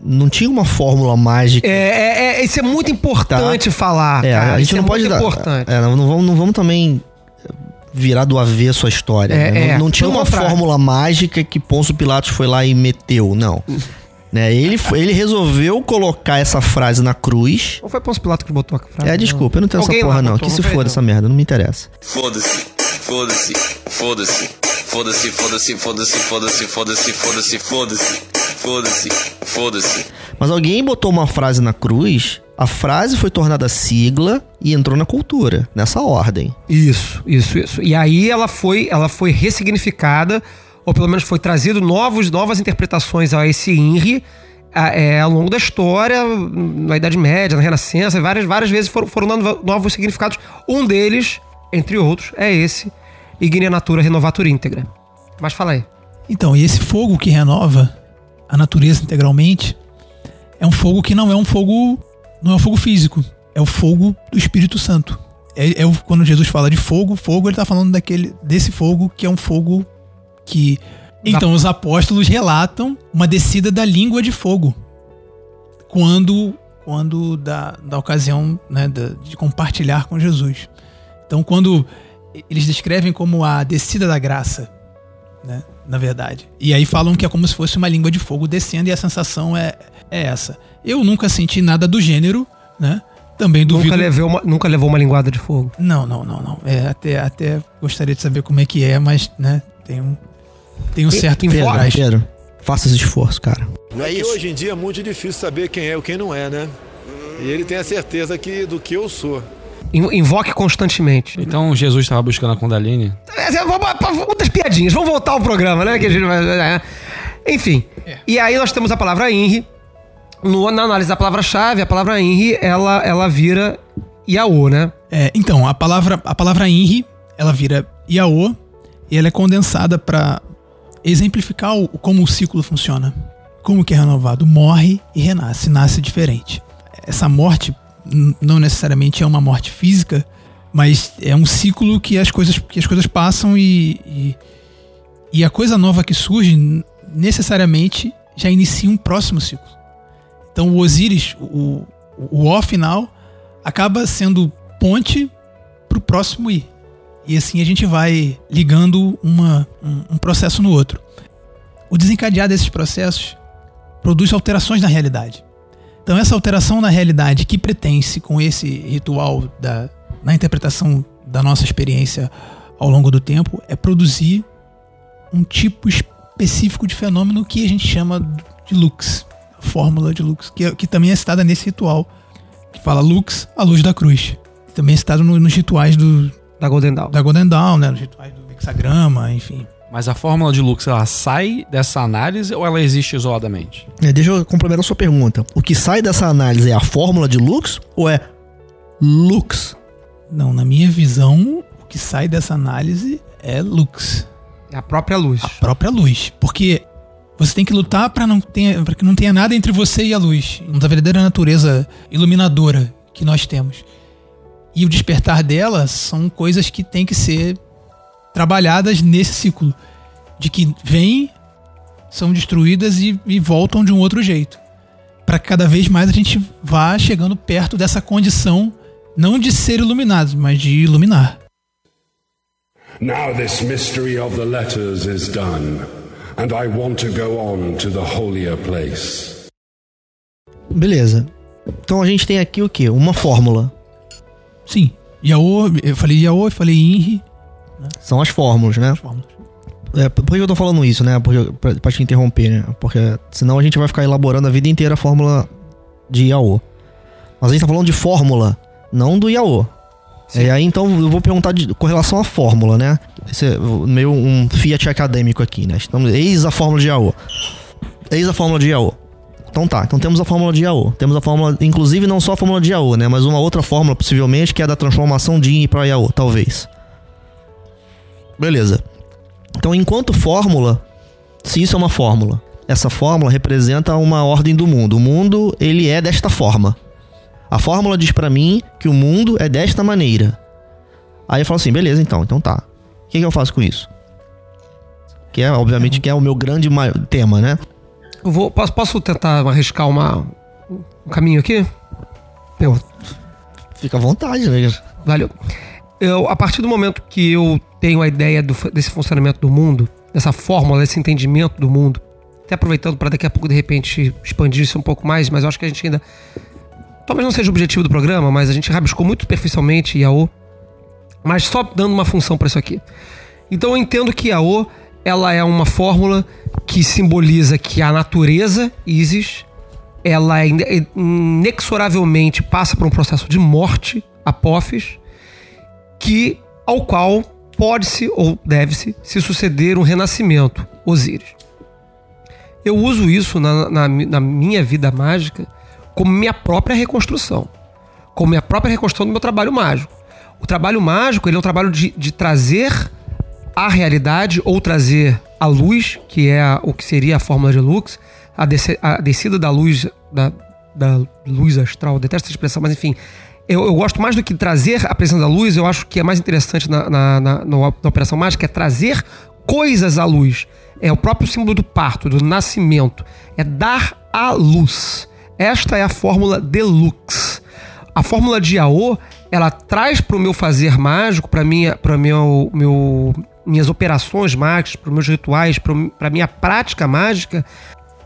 não tinha uma fórmula mágica. É, é- é- isso é muito importante falar, É, cara. a gente isso não é pode muito dar. importante. É, não, não vamos, não vamos também virar do avesso a história. É, né? é, não, não tinha uma contrário. fórmula mágica que Pôncio Pilatos foi lá e meteu, não. Né? ele, ele resolveu colocar essa frase na cruz. Não foi Pôncio Pilato que botou a frase? É, desculpa, eu não tenho Alguém essa porra, não. botou, Que se foda essa merda, não me interessa. Foda-se, foda-se, foda-se, foda-se, foda-se, foda-se, foda-se, foda-se, foda-se, foda-se, foda-se, foda-se. Mas alguém botou uma frase na cruz, a frase foi tornada sigla e entrou na cultura, nessa ordem. Isso, isso, isso. E aí ela foi, ela foi ressignificada, ou pelo menos foi trazido novos, novas interpretações a esse INRI é, ao longo da história, na Idade Média, na Renascença, várias, várias vezes foram, foram dando novos significados. Um deles, entre outros, é esse, Ignea Natura Renovatura Íntegra. Mas fala aí. Então, e esse fogo que renova a natureza integralmente é um fogo que não é um fogo, não é um fogo físico, é o fogo do Espírito Santo. É, é quando Jesus fala de fogo, fogo ele está falando daquele desse fogo que é um fogo que então os apóstolos relatam uma descida da língua de fogo quando quando da, da ocasião né, de compartilhar com Jesus. Então, quando eles descrevem como a descida da graça, né? Na verdade. E aí falam que é como se fosse uma língua de fogo descendo e a sensação é, é essa. Eu nunca senti nada do gênero, né? Também duvido. Nunca levou, uma, nunca levou uma linguada de fogo. Não, não, não, não. É, até, até gostaria de saber como é que é, mas, né, tem um, tem um certo Tem- pé atrás. Pedro, faça esse esforço, cara. Não é que hoje em dia é muito difícil saber quem é ou quem não é, né? E ele tem a certeza que, do que eu sou. In- Invoque constantemente. Então Jesus estava buscando a Kundalini. É, vamos- outras piadinhas. Vamos voltar ao programa, né? Que a gente vai. é. Enfim. E aí nós temos a palavra INRI. No, na análise da palavra-chave, a palavra INRI, ela, ela vira Iaô, né? É, então, a palavra, a palavra INRI, ela vira Iaô e ela é condensada para exemplificar o, como o ciclo funciona. Como que é renovado? Morre e renasce, nasce diferente. Essa morte não necessariamente é uma morte física, mas é um ciclo que as coisas, que as coisas passam e, e, e a coisa nova que surge necessariamente já inicia um próximo ciclo. Então o Osíris, o, o, o O final, acaba sendo ponte pro próximo I. E assim a gente vai ligando uma, um, um processo no outro. O desencadear desses processos produz alterações na realidade. Então essa alteração na realidade que pretende com esse ritual da, na interpretação da nossa experiência ao longo do tempo é produzir um tipo específico de fenômeno que a gente chama de lux, fórmula de lux, que, é- que também é citada nesse ritual, que fala lux, a luz da cruz. Também é citado no- nos rituais do, Da Golden Dawn. da Golden Dawn, né, nos rituais do hexagrama, enfim. Mas a fórmula de Lux, ela sai dessa análise ou ela existe isoladamente? É, deixa eu complementar a sua pergunta. O que sai dessa análise é a fórmula de Lux ou é Lux? Não, na minha visão, o que sai dessa análise é lux. É a própria luz. a própria luz. Porque você tem que lutar para não ter, para que não tenha nada entre você e a luz, da verdadeira natureza iluminadora que nós temos. E o despertar dela são coisas que têm que ser trabalhadas nesse ciclo, de que vêm, são destruídas e, e voltam de um outro jeito, para que cada vez mais a gente vá chegando perto dessa condição não de ser iluminados, mas de iluminar. Now this mystery of the letters is done, and I want to go on to the holier place. Beleza. Então a gente tem aqui o quê? Uma fórmula. Sim. Yaô, eu falei Yaô, eu falei Inri. São as fórmulas, né? fórmulas. É, por que eu tô falando isso, né? Porque, pra, pra te interromper, né? Porque senão a gente vai ficar elaborando a vida inteira a fórmula de Yaô. Mas a gente tá falando de fórmula, não do Yaô. E aí então eu vou perguntar de, com relação à fórmula, né? Esse é meio um fiat acadêmico aqui, né? Estamos, eis a fórmula de Yaô. Eis a fórmula de Yaô. Então tá, então temos a fórmula de Yaô. Temos a fórmula, inclusive não só a fórmula de Yaô, né? Mas uma outra fórmula, possivelmente, que é a da transformação de Yin para Yaô, talvez. Beleza. Então, enquanto fórmula, se isso é uma fórmula, essa fórmula representa uma ordem do mundo. O mundo, ele é desta forma. A fórmula diz pra mim que o mundo é desta maneira. Aí eu falo assim, beleza, então, então tá. O que, que eu faço com isso? Que é, obviamente, que é o meu grande ma- tema, né? Vou, posso, posso tentar arriscar uma, um caminho aqui? Eu, Fica à vontade, né? Valeu. Eu, a partir do momento que eu tenho a ideia do desse funcionamento do mundo, dessa fórmula, desse entendimento do mundo, até aproveitando para daqui a pouco, de repente, expandir isso um pouco mais, mas eu acho que a gente ainda. Talvez não seja o objetivo do programa, mas a gente rabiscou muito superficialmente Yaô, mas só dando uma função para isso aqui. Então eu entendo que Yaô ela é uma fórmula que simboliza que a natureza, Isis, ela é ine- inexoravelmente passa por um processo de morte, Apófis, que ao qual pode-se ou deve-se se suceder um renascimento, Osíris. Eu uso isso na, na- na minha vida mágica como minha própria reconstrução, como minha própria reconstrução do meu trabalho mágico. O trabalho mágico ele é um trabalho de, de trazer a realidade ou trazer a luz, que é a- o que seria a fórmula de Lux, a, a descida da luz da, da luz astral, detesto essa expressão, mas enfim, eu, eu gosto mais do que trazer a presença da luz, eu acho que é mais interessante na, na, na- na Operação Mágica é trazer coisas à luz. É o próprio símbolo do parto, do nascimento. É dar a luz. Esta é a fórmula Deluxe. A fórmula de Yaô, ela traz para o meu fazer mágico, para minha, para meu, meu, minhas operações mágicas, para meus rituais, para minha prática mágica,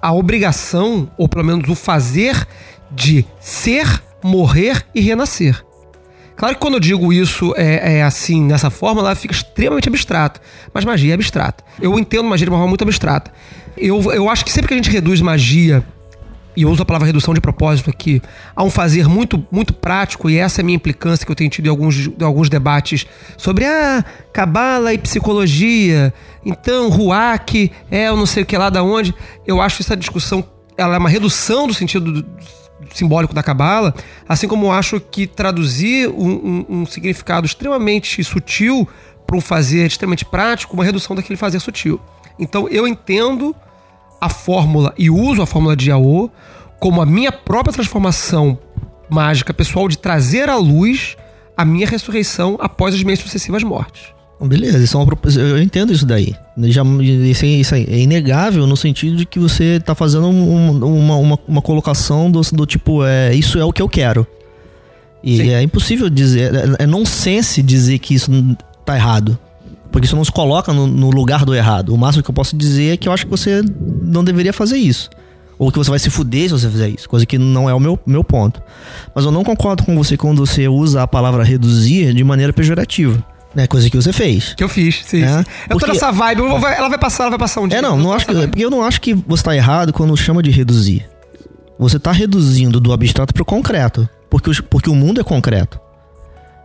a obrigação, ou pelo menos o fazer de ser, morrer e renascer. Claro que quando eu digo isso é, é assim, dessa forma, ela fica extremamente abstrata. Mas magia é abstrata. Eu entendo magia de uma forma muito abstrata. Eu, eu acho que sempre que a gente reduz magia, e uso a palavra redução de propósito aqui, a um fazer muito, muito prático, e essa é a minha implicância que eu tenho tido em alguns, em alguns debates sobre a cabala e psicologia, então Ruach é eu não sei o que lá da onde. Eu acho essa discussão ela é uma redução do sentido do- simbólico da cabala, assim como eu acho que traduzir um, um- um significado extremamente sutil para um fazer extremamente prático, uma redução daquele fazer sutil. Então eu entendo a fórmula e uso a fórmula de Yaô como a minha própria transformação mágica pessoal de trazer à luz a minha ressurreição após as minhas sucessivas mortes. Beleza, isso é uma eu entendo isso daí. Já, isso, é, isso é inegável no sentido de que você tá fazendo um- uma, uma, uma colocação do, do tipo, é, isso é o que eu quero. E Sim. é impossível dizer, é, é nonsense dizer que isso tá errado. Porque isso não se coloca no, no lugar do errado. O máximo que eu posso dizer é que eu acho que você não deveria fazer isso. Ou que você vai se fuder se você fizer isso. Coisa que não é o meu, meu ponto. Mas eu não concordo com você quando você usa a palavra reduzir de maneira pejorativa. Né? Coisa que você fez. Que eu fiz, sim. É. Eu tô porque- nessa vibe, vou- ela vai passar, ela vai passar um dia. É, não, Eu não tô acho que, porque eu não acho que você tá errado quando chama de reduzir. Você tá reduzindo do abstrato pro concreto, porque, os- porque o mundo é concreto.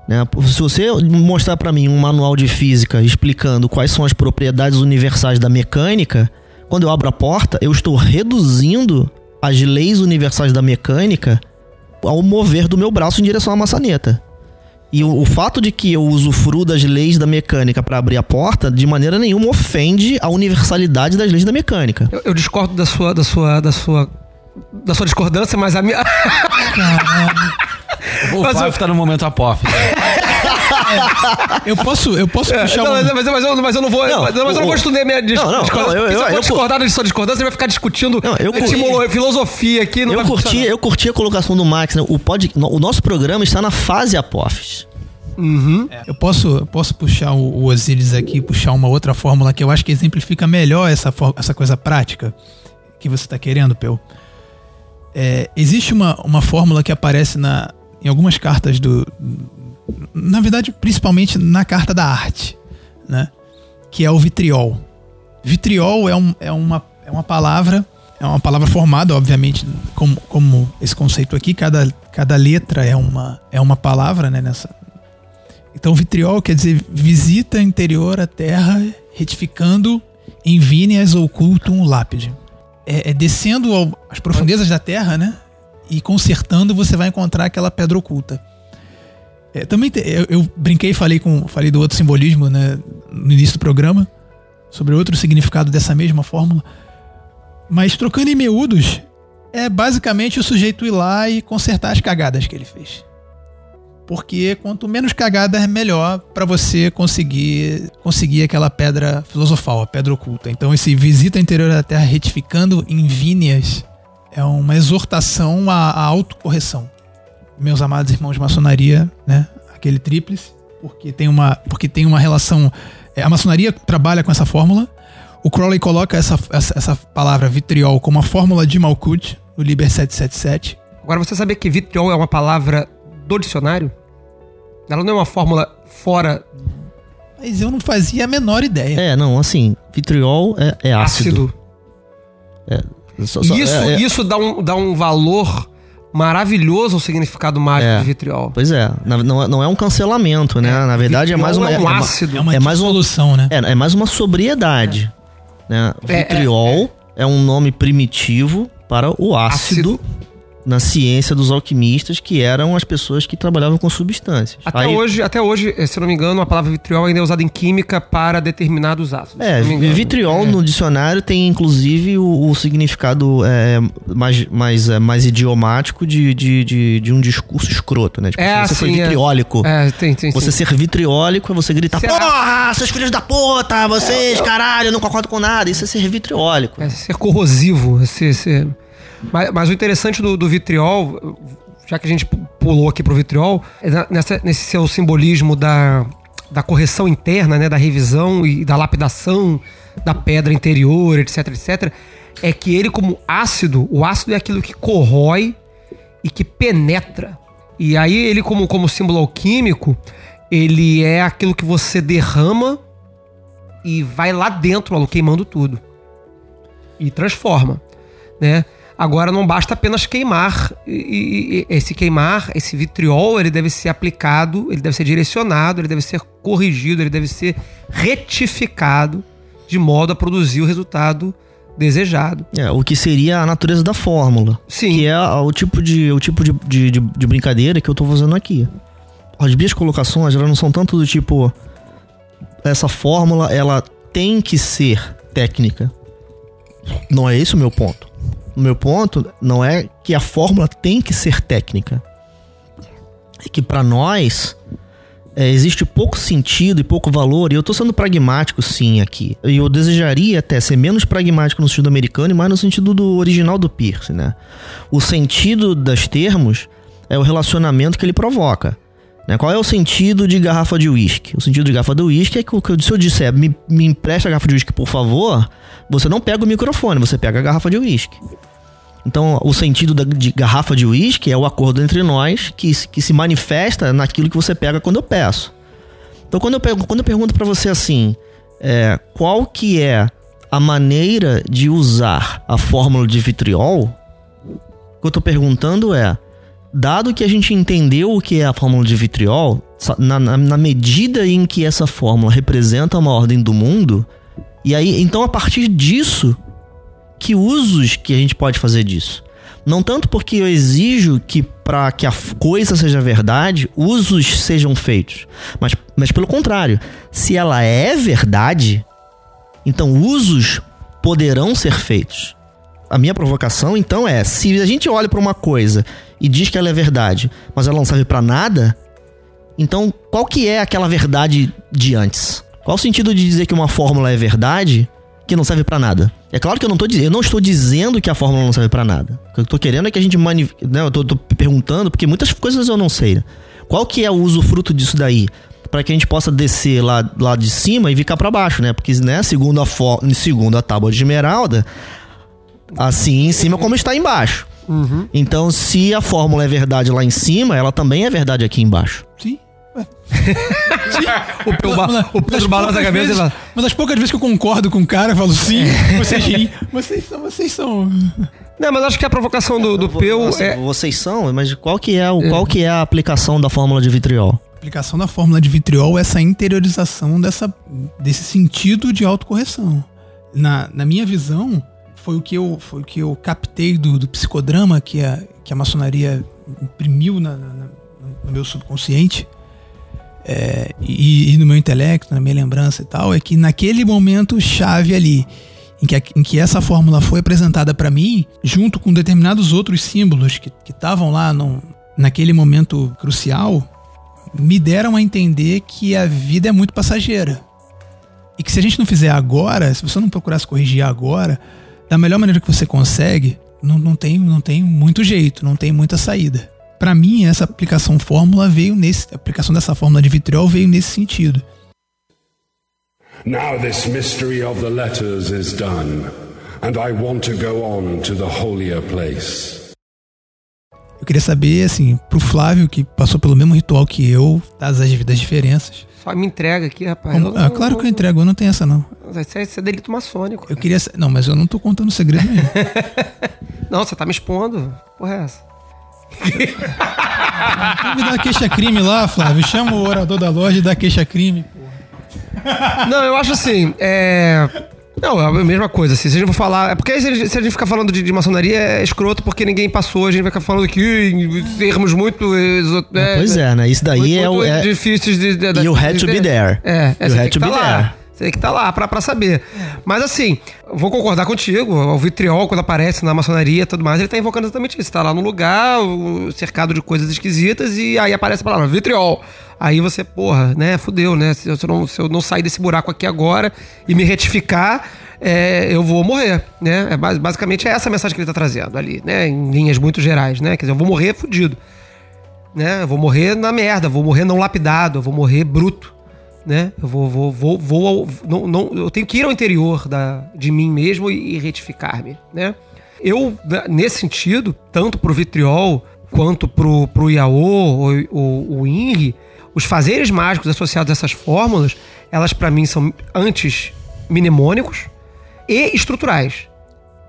Né? Se você mostrar pra mim um manual de física explicando quais são as propriedades universais da mecânica, quando eu abro a porta, eu estou reduzindo as leis universais da mecânica ao mover do meu braço em direção à maçaneta. E o, o fato de que eu usufruo das leis da mecânica pra abrir a porta, de maneira nenhuma ofende a universalidade das leis da mecânica. Eu, eu discordo da sua, da sua, da sua, da sua discordância, mas a minha. *laughs* O Mas eu- tá no momento apófise. Eu posso, eu posso puxar Não, um... mas, mas, mas eu, mas eu não vou. Não, mas, mas eu não vou estudar minha dis- Não, não, discordância. não, eu- eu- eu discordar da sua discordância, você vai ficar discutindo Não, eu- filosofia aqui. Não Eu vai curti, eu curti a colocação do Max, né? O, pod, o nosso programa está na fase apófise. Eu posso, eu posso puxar o, o Osiris aqui, puxar uma outra fórmula que eu acho que exemplifica melhor essa, essa coisa prática que você está querendo, Peu. É, existe uma, uma fórmula que aparece na, em algumas cartas do. Na verdade, principalmente na carta da arte, né? Que é o vitriol. Vitriol é, um, é, uma, é uma palavra, é uma palavra formada, obviamente, como, como esse conceito aqui, cada, cada letra é uma, é uma palavra, né? Nessa, então, vitriol quer dizer visita interior à terra, retificando em víneas ocultum lapide. É, é descendo ao- às profundezas da terra, né? E consertando, você vai encontrar aquela pedra oculta. É, também te- eu, eu brinquei falei, com, falei do outro simbolismo, né? No início do programa, sobre outro significado dessa mesma fórmula. Mas trocando em miúdos, é basicamente o sujeito ir lá e consertar as cagadas que ele fez. Porque quanto menos cagada melhor para você conseguir conseguir aquela pedra filosofal, a pedra oculta. Então esse visita interior da Terra retificando em víneas é uma exortação à, à autocorreção. Meus amados irmãos de maçonaria, né? Aquele tríplice, porque tem uma porque tem uma relação é, a maçonaria trabalha com essa fórmula. O Crowley coloca essa, essa, essa palavra vitriol como a fórmula de Malkuth no Liber 777. Agora, você sabia que vitriol é uma palavra do dicionário? Ela não é uma fórmula fora Mas eu não fazia a menor ideia. É, não, assim, vitriol é, é ácido. ácido. Só- só- isso é- é- isso dá, um, dá um valor maravilhoso ao significado mágico É. de vitriol. Pois é, não, é- não é um cancelamento, né? Na verdade, é Vitriol mais uma. é um ácido. É uma É mais uma- dissolução, né? É, é mais uma sobriedade. Né? É, Vitriol é, um nome primitivo para o ácido, Ácido. Na ciência dos alquimistas, que eram as pessoas que trabalhavam com substâncias. Até Aí- hoje, até hoje, eh, se eu não me engano, a palavra vitriol ainda é usada em química para determinados ácidos. É, vitriol É. no dicionário tem inclusive o, o significado é, mais, mais, é, mais idiomático de, de, de, de um discurso escroto, né? Tipo, É, você foi assim, é. vitriólico. É, tem, tem, Você sim. ser vitriólico é você gritar, Será? porra, seus filhos da puta, vocês, caralho, eu não concordo com nada. Isso é ser vitriólico. É ser corrosivo. é Ser, ser... Mas, mas o interessante do, do vitriol, já que a gente pu- pulou aqui pro vitriol, é nessa- nesse seu simbolismo da, da correção interna, né, da revisão e da lapidação da pedra interior, etc, etc, é que ele como ácido, o ácido é aquilo que corrói e que penetra. E aí ele como, como símbolo alquímico, ele é aquilo que você derrama e vai lá dentro, maluco, queimando tudo. E transforma, né? Agora não basta apenas queimar e, e- esse queimar, esse vitriol, ele deve ser aplicado, ele deve ser direcionado, ele deve ser corrigido, ele deve ser retificado de modo a produzir o resultado desejado. É, o que seria a natureza da fórmula. Sim. Que é o tipo de, o tipo de, de, de- de brincadeira que eu tô fazendo aqui. As minhas colocações, elas não são tanto do tipo. Essa fórmula, ela tem que ser técnica. Não é esse o meu ponto. O meu ponto não é que a fórmula tem que ser técnica. É que pra nós é, existe pouco sentido e pouco valor, e eu tô sendo pragmático sim aqui. E eu desejaria até ser menos pragmático no sentido americano e mais no sentido do original do Pierce, né? O sentido dos termos é o relacionamento que ele provoca. Né? Qual é o sentido de garrafa de uísque? O sentido de garrafa de uísque é que o que se eu disser me, me empresta a garrafa de uísque, por favor, você não pega o microfone, você pega a garrafa de uísque. Então, o sentido da, de garrafa de uísque é o acordo entre nós que, se- que se manifesta naquilo que você pega quando eu peço. Então, quando eu, pego- quando eu pergunto pra você assim, é, qual que é a maneira de usar a fórmula de vitriol, o que eu tô perguntando é, dado que a gente entendeu o que é a fórmula de vitriol, na, na- na medida em que essa fórmula representa uma ordem do mundo, e aí, então a partir disso, que usos que a gente pode fazer disso? Não tanto porque eu exijo que para que a coisa seja verdade, usos sejam feitos, mas, mas pelo contrário, se ela é verdade, então usos poderão ser feitos. A minha provocação então é, se a gente olha para uma coisa e diz que ela é verdade, mas ela não serve para nada, então qual que é aquela verdade de antes? Qual o sentido de dizer que uma fórmula é verdade que não serve pra nada? É claro que eu não, tô, eu não estou dizendo que a fórmula não serve pra nada. O que eu tô querendo é que a gente mani... né, eu tô, tô perguntando porque muitas coisas eu não sei. né? Qual que é o uso fruto disso daí? Pra que a gente possa descer lá, lá de cima e cá pra baixo, né? Porque, né, segundo a, segundo a tábua de esmeralda, assim em cima como está embaixo. Então, se a fórmula é verdade lá em cima, ela também é verdade aqui embaixo. Sim. O, Pedro ba- o Pedro balança a cabeça e vezes, fala. Uma das poucas vezes que eu concordo com o cara, eu falo sim, vocês riem. *laughs* Vocês são, vocês são. Não, mas acho que a provocação do, do Peu Nossa, é. Vocês são, mas qual que é, o, qual que é a aplicação da fórmula de vitriol? A aplicação da fórmula de vitriol é essa interiorização dessa, desse sentido de autocorreção. Na, na minha visão, foi o que eu, foi o que eu captei do, do psicodrama que a, que a maçonaria imprimiu na- na- no meu subconsciente é, e, e no meu intelecto, na minha lembrança e tal, é que naquele momento chave ali, em que, em que essa fórmula foi apresentada para mim, junto com determinados outros símbolos que estavam lá no, naquele momento crucial, me deram a entender que a vida é muito passageira. E que se a gente não fizer agora, se você não procurar se corrigir agora, da melhor maneira que você consegue, não, não, tem, não tem muito jeito, não tem muita saída. Pra mim, essa aplicação fórmula veio nesse. A aplicação dessa fórmula de vitriol veio nesse sentido. Now this mystery of the letters is done, and I want to go on to the holier place. Eu queria saber, assim, pro Flávio, que passou pelo mesmo ritual que eu, das as devidas diferenças. Só me entrega aqui, rapaz. Como- ah, não- claro que eu entrego, eu não tenho essa não. Isso é, isso é delito maçônico. Eu queria. Não, mas eu não tô contando segredo nenhum. *laughs* Não, você tá me expondo. Porra, é essa? Me dá queixa-crime lá, Flávio. Chama o orador da loja e dá queixa-crime. Não, eu acho assim, é. Não, é a mesma coisa, assim, se a gente for falar. É porque aí se a gente, se a gente ficar falando de, de maçonaria é escroto porque ninguém passou, a gente vai ficar falando aqui em termos muito. né, pois é, né? Isso daí muito, é o. É, difíceis de. de, de You had to be there. É, é You had que to tá be lá. there. Você tem que estar lá pra, pra saber. Mas assim, vou concordar contigo. O vitriol, quando aparece na maçonaria e tudo mais, ele tá invocando exatamente isso. Tá lá no lugar, cercado de coisas esquisitas, e aí aparece a palavra vitriol. Aí você, porra, né, fudeu, né? Se eu não, se eu não sair desse buraco aqui agora e me retificar, é, eu vou morrer, né? É, bas- basicamente é essa a mensagem que ele tá trazendo ali, né? Em linhas muito gerais, né? Quer dizer, eu vou morrer fudido né? Eu vou morrer na merda, vou morrer não lapidado, eu vou morrer bruto, né? Eu vou, vou, vou, vou ao- não, não, eu tenho que ir ao interior da, de mim mesmo e, e retificar-me, né? Eu, né, nesse sentido, tanto pro vitriol quanto pro, pro Iaô ou o, INRI, os fazeres mágicos associados a essas fórmulas, elas para mim são antes mnemônicos e estruturais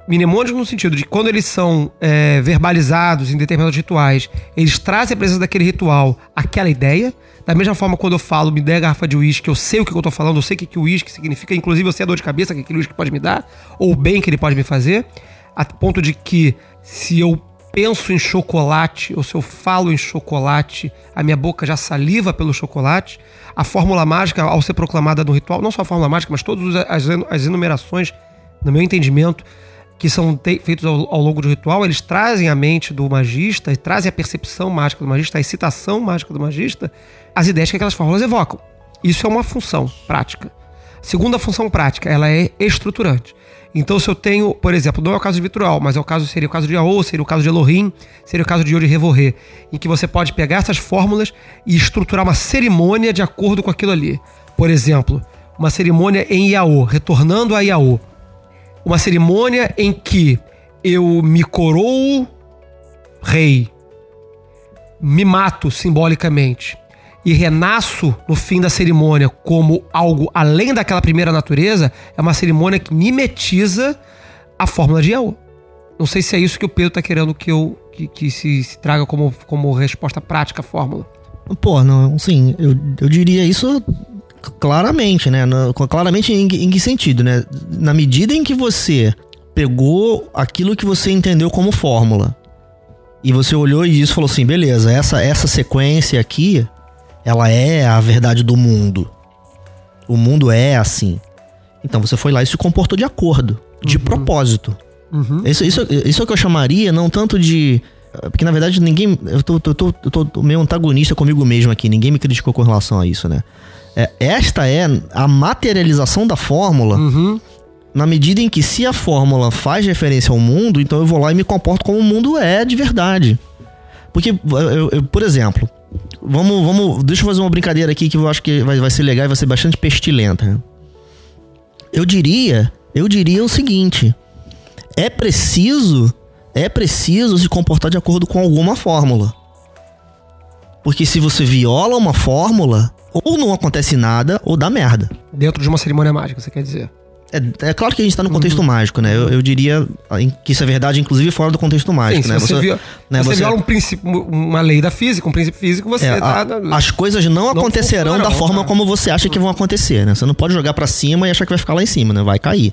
mnemônicos no sentido de quando eles são é, verbalizados em determinados rituais, eles trazem a presença daquele ritual aquela ideia. Da mesma forma, quando eu falo, me dê a garrafa de uísque, eu sei o que eu tô falando, eu sei o que, o uísque significa, inclusive eu sei a dor de cabeça que aquele uísque pode me dar, ou o bem que ele pode me fazer, a ponto de que se eu penso em chocolate, ou se eu falo em chocolate, a minha boca já saliva pelo chocolate. A fórmula mágica, ao ser proclamada no ritual, não só a fórmula mágica, mas todas as, as enumerações, no meu entendimento, que são feitos ao, ao longo do ritual, eles trazem a mente do magista, trazem a percepção mágica do magista, a excitação mágica do magista, as ideias que aquelas fórmulas evocam. Isso é uma função prática. Segunda função prática, ela é estruturante. Então, se eu tenho, por exemplo, não é o caso de Vitrual, mas é o caso, seria o caso de Aô, seria o caso de Elohim, seria o caso de Yori Revorré, em que você pode pegar essas fórmulas e estruturar uma cerimônia de acordo com aquilo ali. Por exemplo, uma cerimônia em Iaô, retornando a Iaô uma cerimônia em que eu me coroo rei, me mato simbolicamente e renasço no fim da cerimônia como algo além daquela primeira natureza, é uma cerimônia que mimetiza a fórmula de Yaô. Não sei se é isso que o Pedro tá querendo que eu que, que se, se traga como, como resposta prática à fórmula. Pô, não, sim, eu, eu diria isso claramente, né? No- claramente em, em que sentido, né? Na medida em que você pegou aquilo que você entendeu como fórmula e você olhou e disse, falou assim, beleza, essa, essa sequência aqui, ela é a verdade do mundo. O mundo é assim. Então você foi lá e se comportou de acordo, de propósito. Isso, isso, isso é o que eu chamaria, não tanto de. Porque na verdade ninguém. Eu tô, tô, tô, eu tô meio antagonista comigo mesmo aqui, ninguém me criticou com relação a isso, né? É, esta é a materialização da fórmula na medida em que, se a fórmula faz referência ao mundo, então eu vou lá e me comporto como o mundo é de verdade. Porque, eu- eu- por exemplo, vamos, vamos. Deixa eu fazer uma brincadeira aqui que eu acho que vai, vai ser legal e vai ser bastante pestilenta. Eu diria, eu diria o seguinte: é preciso, é preciso se comportar de acordo com alguma fórmula. Porque se você viola uma fórmula, ou não acontece nada, ou dá merda. Dentro de uma cerimônia mágica, você quer dizer? É, é claro que a gente tá no contexto mágico, né? Eu, eu diria ah, que isso é verdade, inclusive fora do contexto mágico, Sim, né? se você, viola, né, você você- viola um princípio, uma lei da física, um princípio físico, você É, tá- a- as coisas não, acontecerão da forma tá? como você acha que vão acontecer, né? Você não pode jogar pra cima e achar que vai ficar lá em cima, né? Vai cair.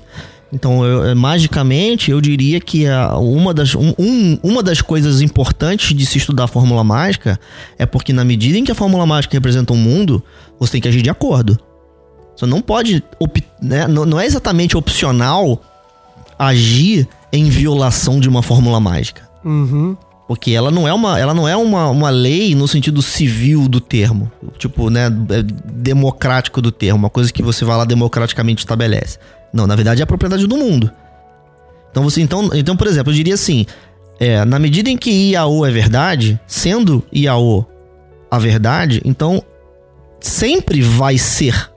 Então, eu- eu- magicamente, eu diria que a- uma, das, um- um- uma das coisas importantes de se estudar a fórmula mágica é porque, na medida em que a fórmula mágica representa um mundo, você tem que agir de acordo. Você não pode. né? não, não é exatamente opcional agir em violação de uma fórmula mágica. Uhum. Porque ela não é uma, ela não é uma, uma lei no sentido civil do termo. Tipo, né, é democrático do termo. Uma coisa que você vai lá democraticamente estabelece. Não, na verdade é a propriedade do mundo. Então, você, então, então por exemplo, eu diria assim: é, na medida em que IAO é verdade, sendo IAO a verdade, então sempre vai ser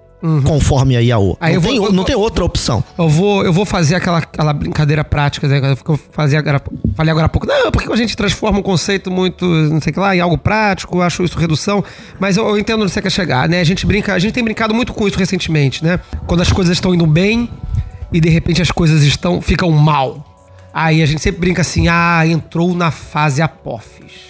conforme a IAO. Uhum. Aí não, vou- tem, eu não vou- tem outra opção. Eu vou, eu vou fazer aquela, aquela brincadeira prática, né, que eu fazia agora, falei agora há pouco. Não, porque a gente transforma um conceito muito, não sei o que lá, em algo prático, eu acho isso redução. Mas eu, eu entendo onde você quer chegar, né? A gente brinca, a gente tem brincado muito com isso recentemente, né? Quando as coisas estão indo bem e de repente as coisas estão ficam mal. Aí a gente sempre brinca assim, ah, entrou na fase apófis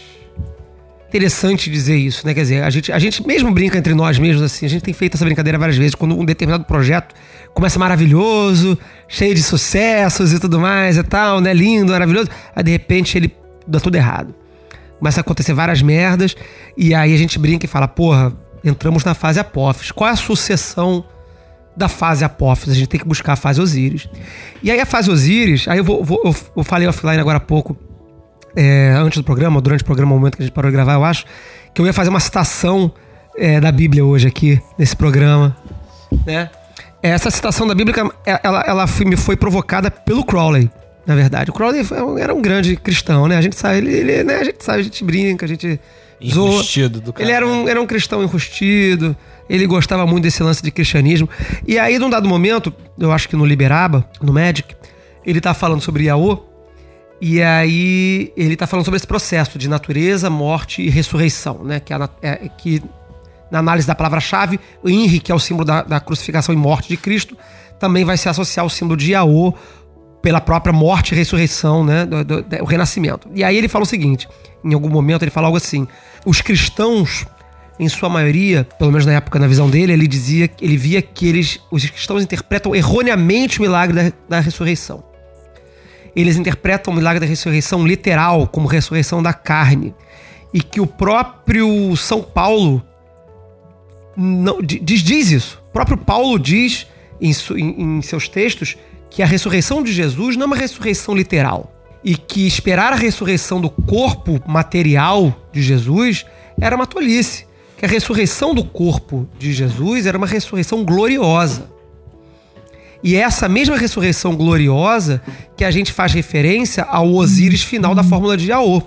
interessante dizer isso, né? Quer dizer, a gente, a gente mesmo brinca entre nós mesmos, assim, a gente tem feito essa brincadeira várias vezes, quando um determinado projeto começa maravilhoso, cheio de sucessos e tudo mais e tal, né? Lindo, maravilhoso, aí de repente ele dá tudo errado. Começa a acontecer várias merdas, e aí a gente brinca e fala, porra, entramos na fase apófis. Qual é a sucessão da fase apófis? A gente tem que buscar a fase Osíris. E aí a fase Osíris, aí eu vou, vou- eu, eu falei offline agora há pouco, é, antes do programa, durante o programa, no momento que a gente parou de gravar, eu acho, que eu ia fazer uma citação é, da Bíblia hoje aqui, nesse programa, né? Essa citação da Bíblia, é, ela, ela foi- me foi provocada pelo Crowley, na verdade. O Crowley era um grande cristão, né? A gente sabe, ele, ele- né? a gente sabe, a gente brinca, a gente. Enrustido do Ele era um, era um cristão enrustido, ele gostava muito desse lance de cristianismo. E aí, num dado momento, eu acho que no Liberaba, no Magic, ele tá falando sobre Yaô, e aí ele tá falando sobre esse processo de natureza, morte e ressurreição, né? Que, é é- que na análise da palavra-chave, o INRI, que é o símbolo da, da crucificação e morte de Cristo, também vai se associar ao símbolo de Yaô pela própria morte e ressurreição, né? Do, do- do- o renascimento. E aí ele fala o seguinte: em algum momento ele fala algo assim: os cristãos, em sua maioria, pelo menos na época, na visão dele, ele dizia, ele via que eles, os cristãos interpretam erroneamente o milagre da, da ressurreição eles interpretam o milagre da ressurreição literal, como ressurreição da carne. E que o próprio São Paulo não, di- diz, diz isso. O próprio Paulo diz em- em seus textos que a ressurreição de Jesus não é uma ressurreição literal. E que esperar a ressurreição do corpo material de Jesus era uma tolice. Que a ressurreição do corpo de Jesus era uma ressurreição gloriosa. E é essa mesma ressurreição gloriosa que a gente faz referência ao Osíris final da fórmula de Yaô.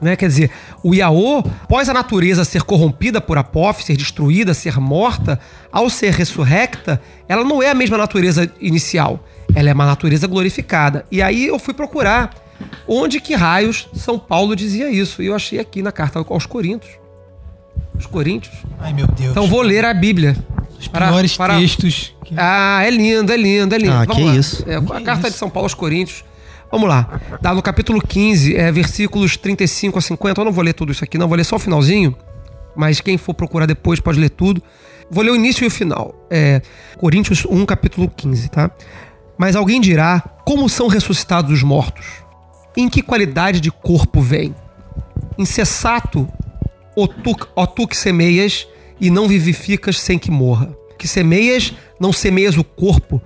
Né? Quer dizer, o Yaô, após a natureza ser corrompida por Apophis, ser destruída, ser morta, ao ser ressurrecta, ela não é a mesma natureza inicial. Ela é uma natureza glorificada. E aí eu fui procurar Onde que raios São Paulo dizia isso? E eu achei aqui na carta aos Coríntios. Os Coríntios. Ai, meu Deus. Então vou ler a Bíblia. Os piores textos. que- Ah, é lindo, é lindo, é lindo. Ah, Vamos que lá. isso. É, a carta de São Paulo aos Coríntios. Vamos lá. Dá no capítulo 15, é, versículos 35 a 50. Eu não vou ler tudo isso aqui, não. Vou ler só o finalzinho. Mas quem for procurar depois pode ler tudo. Vou ler o início e o final. É, Coríntios 1, capítulo 15, tá? Mas alguém dirá: Como são ressuscitados os mortos? Em que qualidade de corpo vem? Insensato, tu, ó tu que semeias e não vivificas sem que morra. Que semeias, não semeias o corpo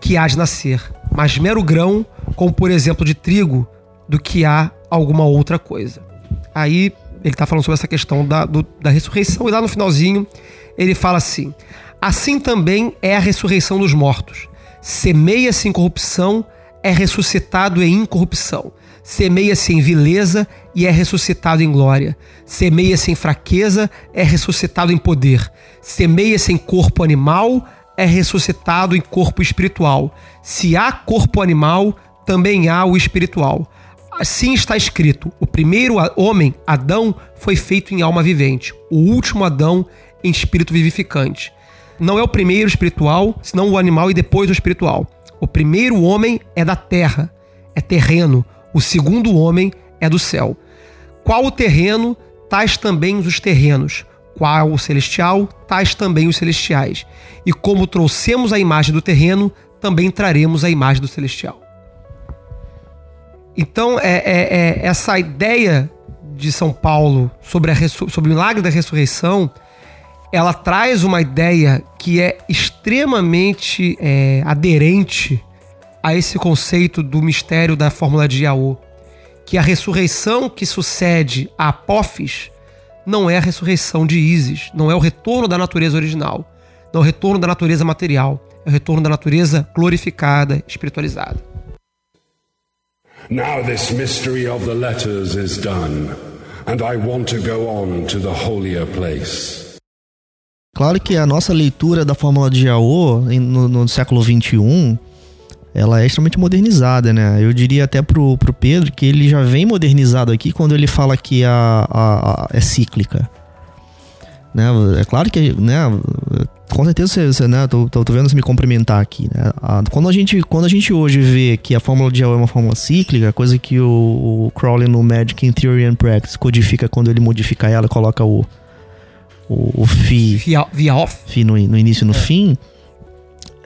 que há de nascer, mas mero grão, como por exemplo de trigo, do que há alguma outra coisa. Aí ele está falando sobre essa questão da, do- da ressurreição, e lá no finalzinho ele fala assim: Assim também é a ressurreição dos mortos. Semeia-se em corrupção, é ressuscitado em incorrupção. Semeia-se em vileza e é ressuscitado em glória. Semeia-se em fraqueza, é ressuscitado em poder. Semeia-se em corpo animal, é ressuscitado em corpo espiritual. Se há corpo animal, também há o espiritual. Assim está escrito: o primeiro homem, Adão, foi feito em alma vivente, o último Adão em espírito vivificante. Não é o primeiro espiritual, senão o animal e depois o espiritual. O primeiro homem é da terra, é terreno. O segundo homem é do céu. Qual o terreno, tais também os terrenos. Qual o celestial, tais também os celestiais. E como trouxemos a imagem do terreno, também traremos a imagem do celestial. Então, é, é- é essa ideia de São Paulo sobre, a sobre o milagre da ressurreição, ela traz uma ideia que é extremamente é, aderente a esse conceito do mistério da fórmula de Iaô, que a ressurreição que sucede a Apófis não é a ressurreição de Ísis, não é o retorno da natureza original, não é o retorno da natureza material, é o retorno da natureza glorificada, espiritualizada. Now this mystery of the letters is done, and I want to go on to the holier place. Claro que a nossa leitura da fórmula de Jaô em- no, no século XXI, ela é extremamente modernizada, né? Eu diria até pro, pro Pedro que ele já vem modernizado aqui quando ele fala que a, a- a- é cíclica. Né? É claro que, né? Com certeza você, você, né? Tô, tô, tô vendo você me cumprimentar aqui, né? A- quando, a gente, quando a gente hoje vê que a fórmula de Jaô é uma fórmula cíclica, coisa que o, o Crowley no Magic in Theory and Practice codifica quando ele modifica ela, coloca o, o, o Fi via off. fim no, no início e no fim,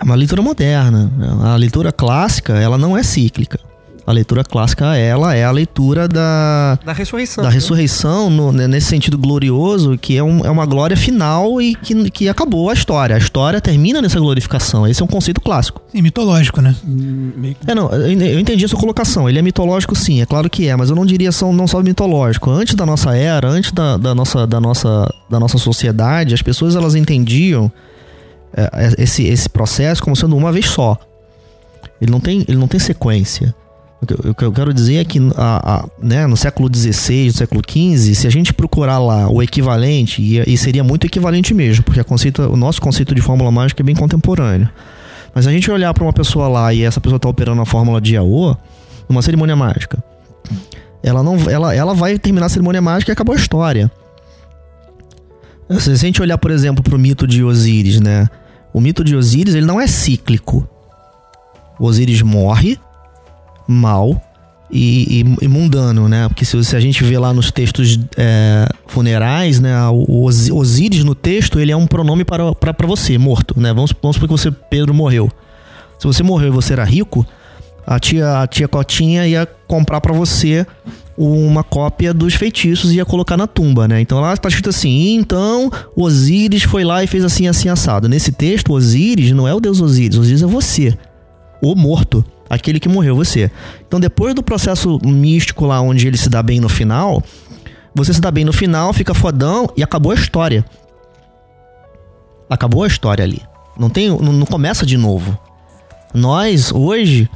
é uma leitura moderna. A leitura clássica, ela não é cíclica. A leitura clássica, ela é a leitura da, Da ressurreição. da ressurreição, no- né, nesse sentido glorioso, que é, um- é uma glória final e que, que acabou a história. A história termina nessa glorificação. Esse é um conceito clássico. Sim, mitológico, né? É, não, eu entendi a sua colocação. Ele é mitológico, sim, é claro que é, mas eu não diria só, não só mitológico. Antes da nossa era, antes da, da nossa, da, nossa, da nossa sociedade, as pessoas elas entendiam esse, esse processo como sendo uma vez só. Ele não tem, ele não tem sequência. O que eu- quero dizer é que a- a- né, no século XVI, no século XV, se a gente procurar lá o equivalente, e, e seria muito equivalente mesmo, porque conceito, o nosso conceito de fórmula mágica é bem contemporâneo. Mas a gente olhar para uma pessoa lá e essa pessoa está operando a fórmula de Iaô, numa cerimônia mágica, ela não, ela, ela vai terminar a cerimônia mágica e acabou a história. Se a gente olhar, por exemplo, para o mito de Osíris, né? O mito de Osíris ele não é cíclico. Osíris morre mal e, e- e mundano, né? Porque se, se a gente vê lá nos textos é, funerais, né? O Osíris no texto ele é um pronome para, para, para você, morto, né? Vamos, vamos supor que você, Pedro, morreu. Se você morreu e você era rico, a tia, a tia Cotinha ia comprar para você uma cópia dos feitiços e ia colocar na tumba, né? Então lá tá escrito assim: "E então Osíris foi lá e fez assim, assim, assado. Nesse texto, Osíris não é o deus Osíris, Osíris é você, o morto, aquele que morreu, você. Então depois do processo místico lá onde ele se dá bem no final, você se dá bem no final, fica fodão e acabou a história. Acabou a história ali. Não tem, não, não começa de novo. Nós hoje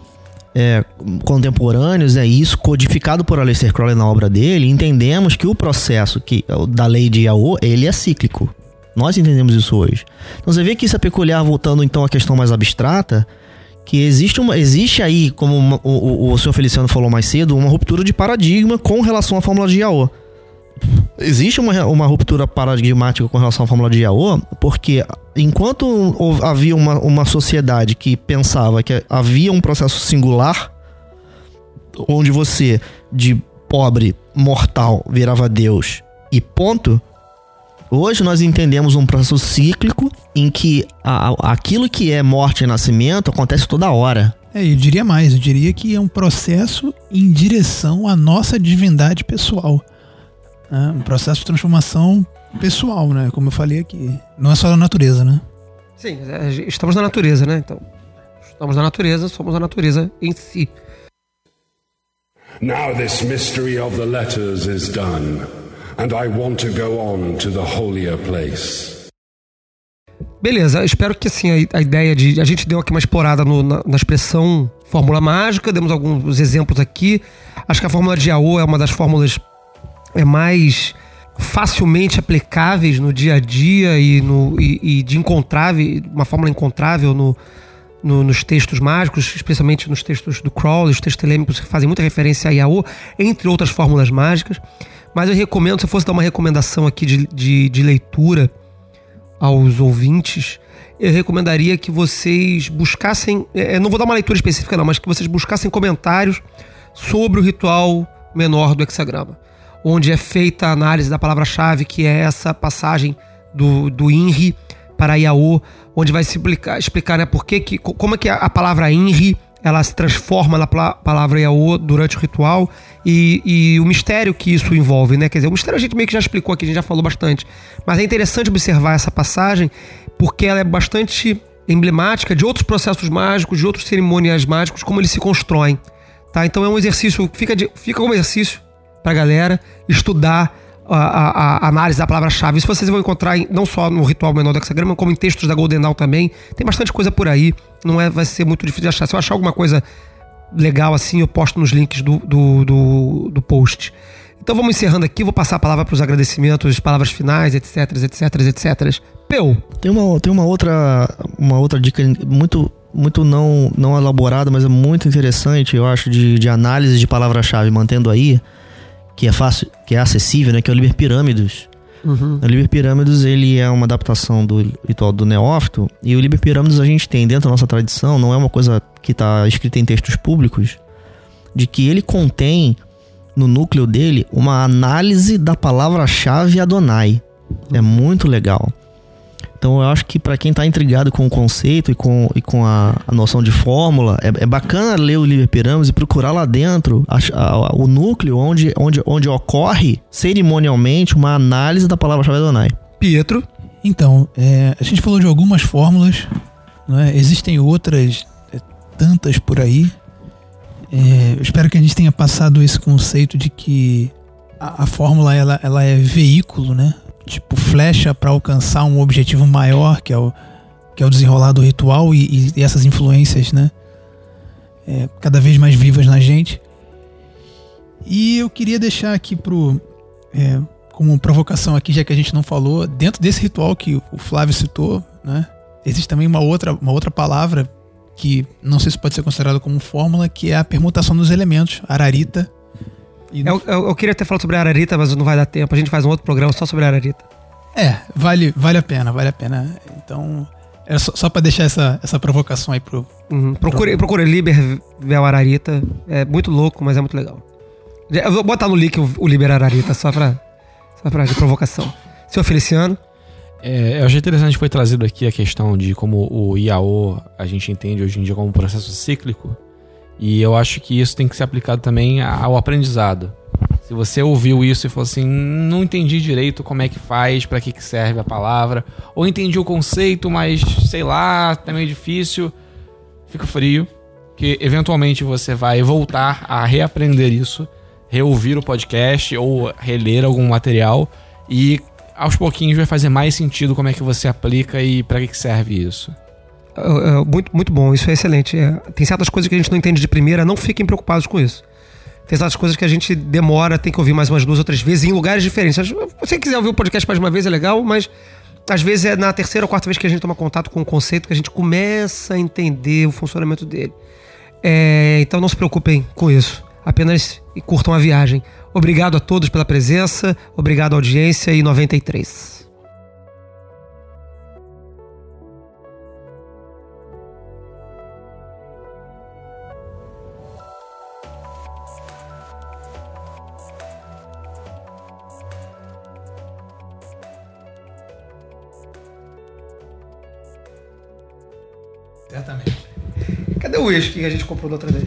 é, contemporâneos, é isso codificado por Aleister Crowley na obra dele, entendemos que o processo que da lei de Iaô, ele é cíclico. Nós entendemos isso hoje. Então você vê que isso é peculiar, voltando então à questão mais abstrata, que existe, uma, existe aí, como uma- o, o, o senhor Feliciano falou mais cedo, uma ruptura de paradigma com relação à fórmula de Yao. Existe uma, uma ruptura paradigmática com relação à fórmula de Yao, porque enquanto havia uma, uma sociedade que pensava que havia um processo singular, onde você, de pobre mortal, virava Deus e ponto, Hoje nós entendemos um processo cíclico em que a- aquilo que é morte e nascimento acontece toda hora. É, eu diria mais, eu diria que é um processo em direção à nossa divindade pessoal. Né? Um processo de transformação pessoal, né? Como eu falei aqui. Não é só da natureza, né? Sim, é, estamos na natureza, né? Então, estamos na natureza, somos a natureza em si. Now this mystery of the letters is done, and I want to go on to the holier place. Beleza, espero que assim a, a ideia de. A gente deu aqui uma explorada no- na, na expressão fórmula mágica, demos alguns exemplos aqui. Acho que a fórmula de Yao é uma das fórmulas é mais facilmente aplicáveis no dia a dia e, no, e, e de encontrável, uma fórmula encontrável no, no- nos textos mágicos, especialmente nos textos do Crowley, os textos telêmicos que fazem muita referência a Yao, entre outras fórmulas mágicas. Mas eu recomendo, se eu fosse dar uma recomendação aqui de, de, de leitura, aos ouvintes, eu recomendaria que vocês buscassem. eh, não vou dar uma leitura específica, não, mas que vocês buscassem comentários sobre o ritual menor do hexagrama, onde é feita a análise da palavra-chave, que é essa passagem do, do INRI para Yao, onde vai se explicar, explicar né, por que, que, co- como é que a, palavra INRI ela se transforma na palavra Yao durante o ritual e, e o mistério que isso envolve, né? Quer dizer, o mistério a gente meio que já explicou aqui, a gente já falou bastante. Mas é interessante observar essa passagem porque ela é bastante emblemática de outros processos mágicos, de outros cerimoniais mágicos, como eles se constroem. Tá? Então é um exercício, fica, de, fica como exercício pra galera estudar a, a- a análise da palavra-chave. Isso vocês vão encontrar em- não só no ritual menor do hexagrama, como em textos da Golden Dawn também. Tem bastante coisa por aí. Não é, vai ser muito difícil de achar. Se eu achar alguma coisa legal assim, eu posto nos links do, do, do, do post. Então vamos encerrando aqui, vou passar a palavra para os agradecimentos, palavras finais, etc, etc, etc. Peu, Tem uma, tem uma outra uma outra dica muito muito não não elaborada, mas é muito interessante, eu acho, de, de análise de palavra-chave, mantendo aí, que é fácil, que é acessível, né, que é o Liber Pirâmidos. O Liber Pirâmidos, ele é uma adaptação do ritual do Neófito, e o Liber Pirâmidos a gente tem dentro da nossa tradição, não é uma coisa que está escrita em textos públicos, de que ele contém no núcleo dele uma análise da palavra-chave Adonai. É muito legal. Então eu acho que para quem tá intrigado com o conceito e com, e com a, a noção de fórmula, é, é bacana ler o Liber Pirâmides e procurar lá dentro a- a- o núcleo onde, onde, onde ocorre cerimonialmente uma análise da palavra-chave Adonai. Pietro, Então, é, a gente falou de algumas fórmulas, né? existem outras é, tantas por aí. É, eu espero que a gente tenha passado esse conceito de que a, a fórmula ela, ela é veículo, né? Tipo flecha para alcançar um objetivo maior, que é o, que é o desenrolar do ritual e, e- essas influências, né? É, cada vez mais vivas na gente. E eu queria deixar aqui pro, é, como provocação aqui, já que a gente não falou, dentro desse ritual que o Flávio citou, né? Existe também uma outra, uma outra palavra que não sei se pode ser considerada como fórmula, que é a permutação dos elementos, ararita. No- eu, eu, eu queria ter falado sobre a Ararita, mas não vai dar tempo. A gente faz um outro programa só sobre a Ararita. É, vale, vale a pena, vale a pena. Então, é só, só para deixar essa, essa provocação aí pro. Uhum. Procure, procure Liber Vel Ararita. É muito louco, mas é muito legal. Eu vou botar no link o, o Liber Ararita só pra, só pra de provocação. Senhor Feliciano, É, eu achei interessante que foi trazido aqui a questão de como o IAO a gente entende hoje em dia como um processo cíclico. E eu acho que isso tem que ser aplicado também ao aprendizado. Se você ouviu isso e falou assim, não entendi direito como é que faz, pra que, que serve a palavra, ou entendi o conceito, mas sei lá, tá meio difícil, fica frio, que eventualmente você vai voltar a reaprender isso, reouvir o podcast ou reler algum material e aos pouquinhos vai fazer mais sentido como é que você aplica e pra que, que serve isso. É, é, muito, muito bom, isso é excelente. É, tem certas coisas que a gente não entende de primeira, não fiquem preocupados com isso. Tem certas coisas que a gente demora, tem que ouvir mais umas duas ou três vezes em lugares diferentes. Se você quiser ouvir o podcast mais uma vez, é legal, mas às vezes é na terceira ou quarta vez que a gente toma contato com o conceito que a gente começa a entender o funcionamento dele. É, então não se preocupem com isso. Apenas curtam a viagem. Obrigado a todos pela presença, obrigado à audiência e 93. Cadê o uísque que a gente comprou da outra vez?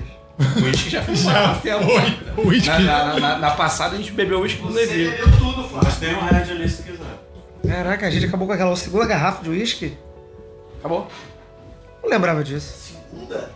O uísque já foi *laughs* Já foi. O uísque. Na, na, na- na passada a gente bebeu uísque do Levi. tudo, Mas tem um Red ali se quiser. Caraca, a gente acabou com aquela segunda garrafa de uísque? Acabou? Não lembrava disso. Segunda?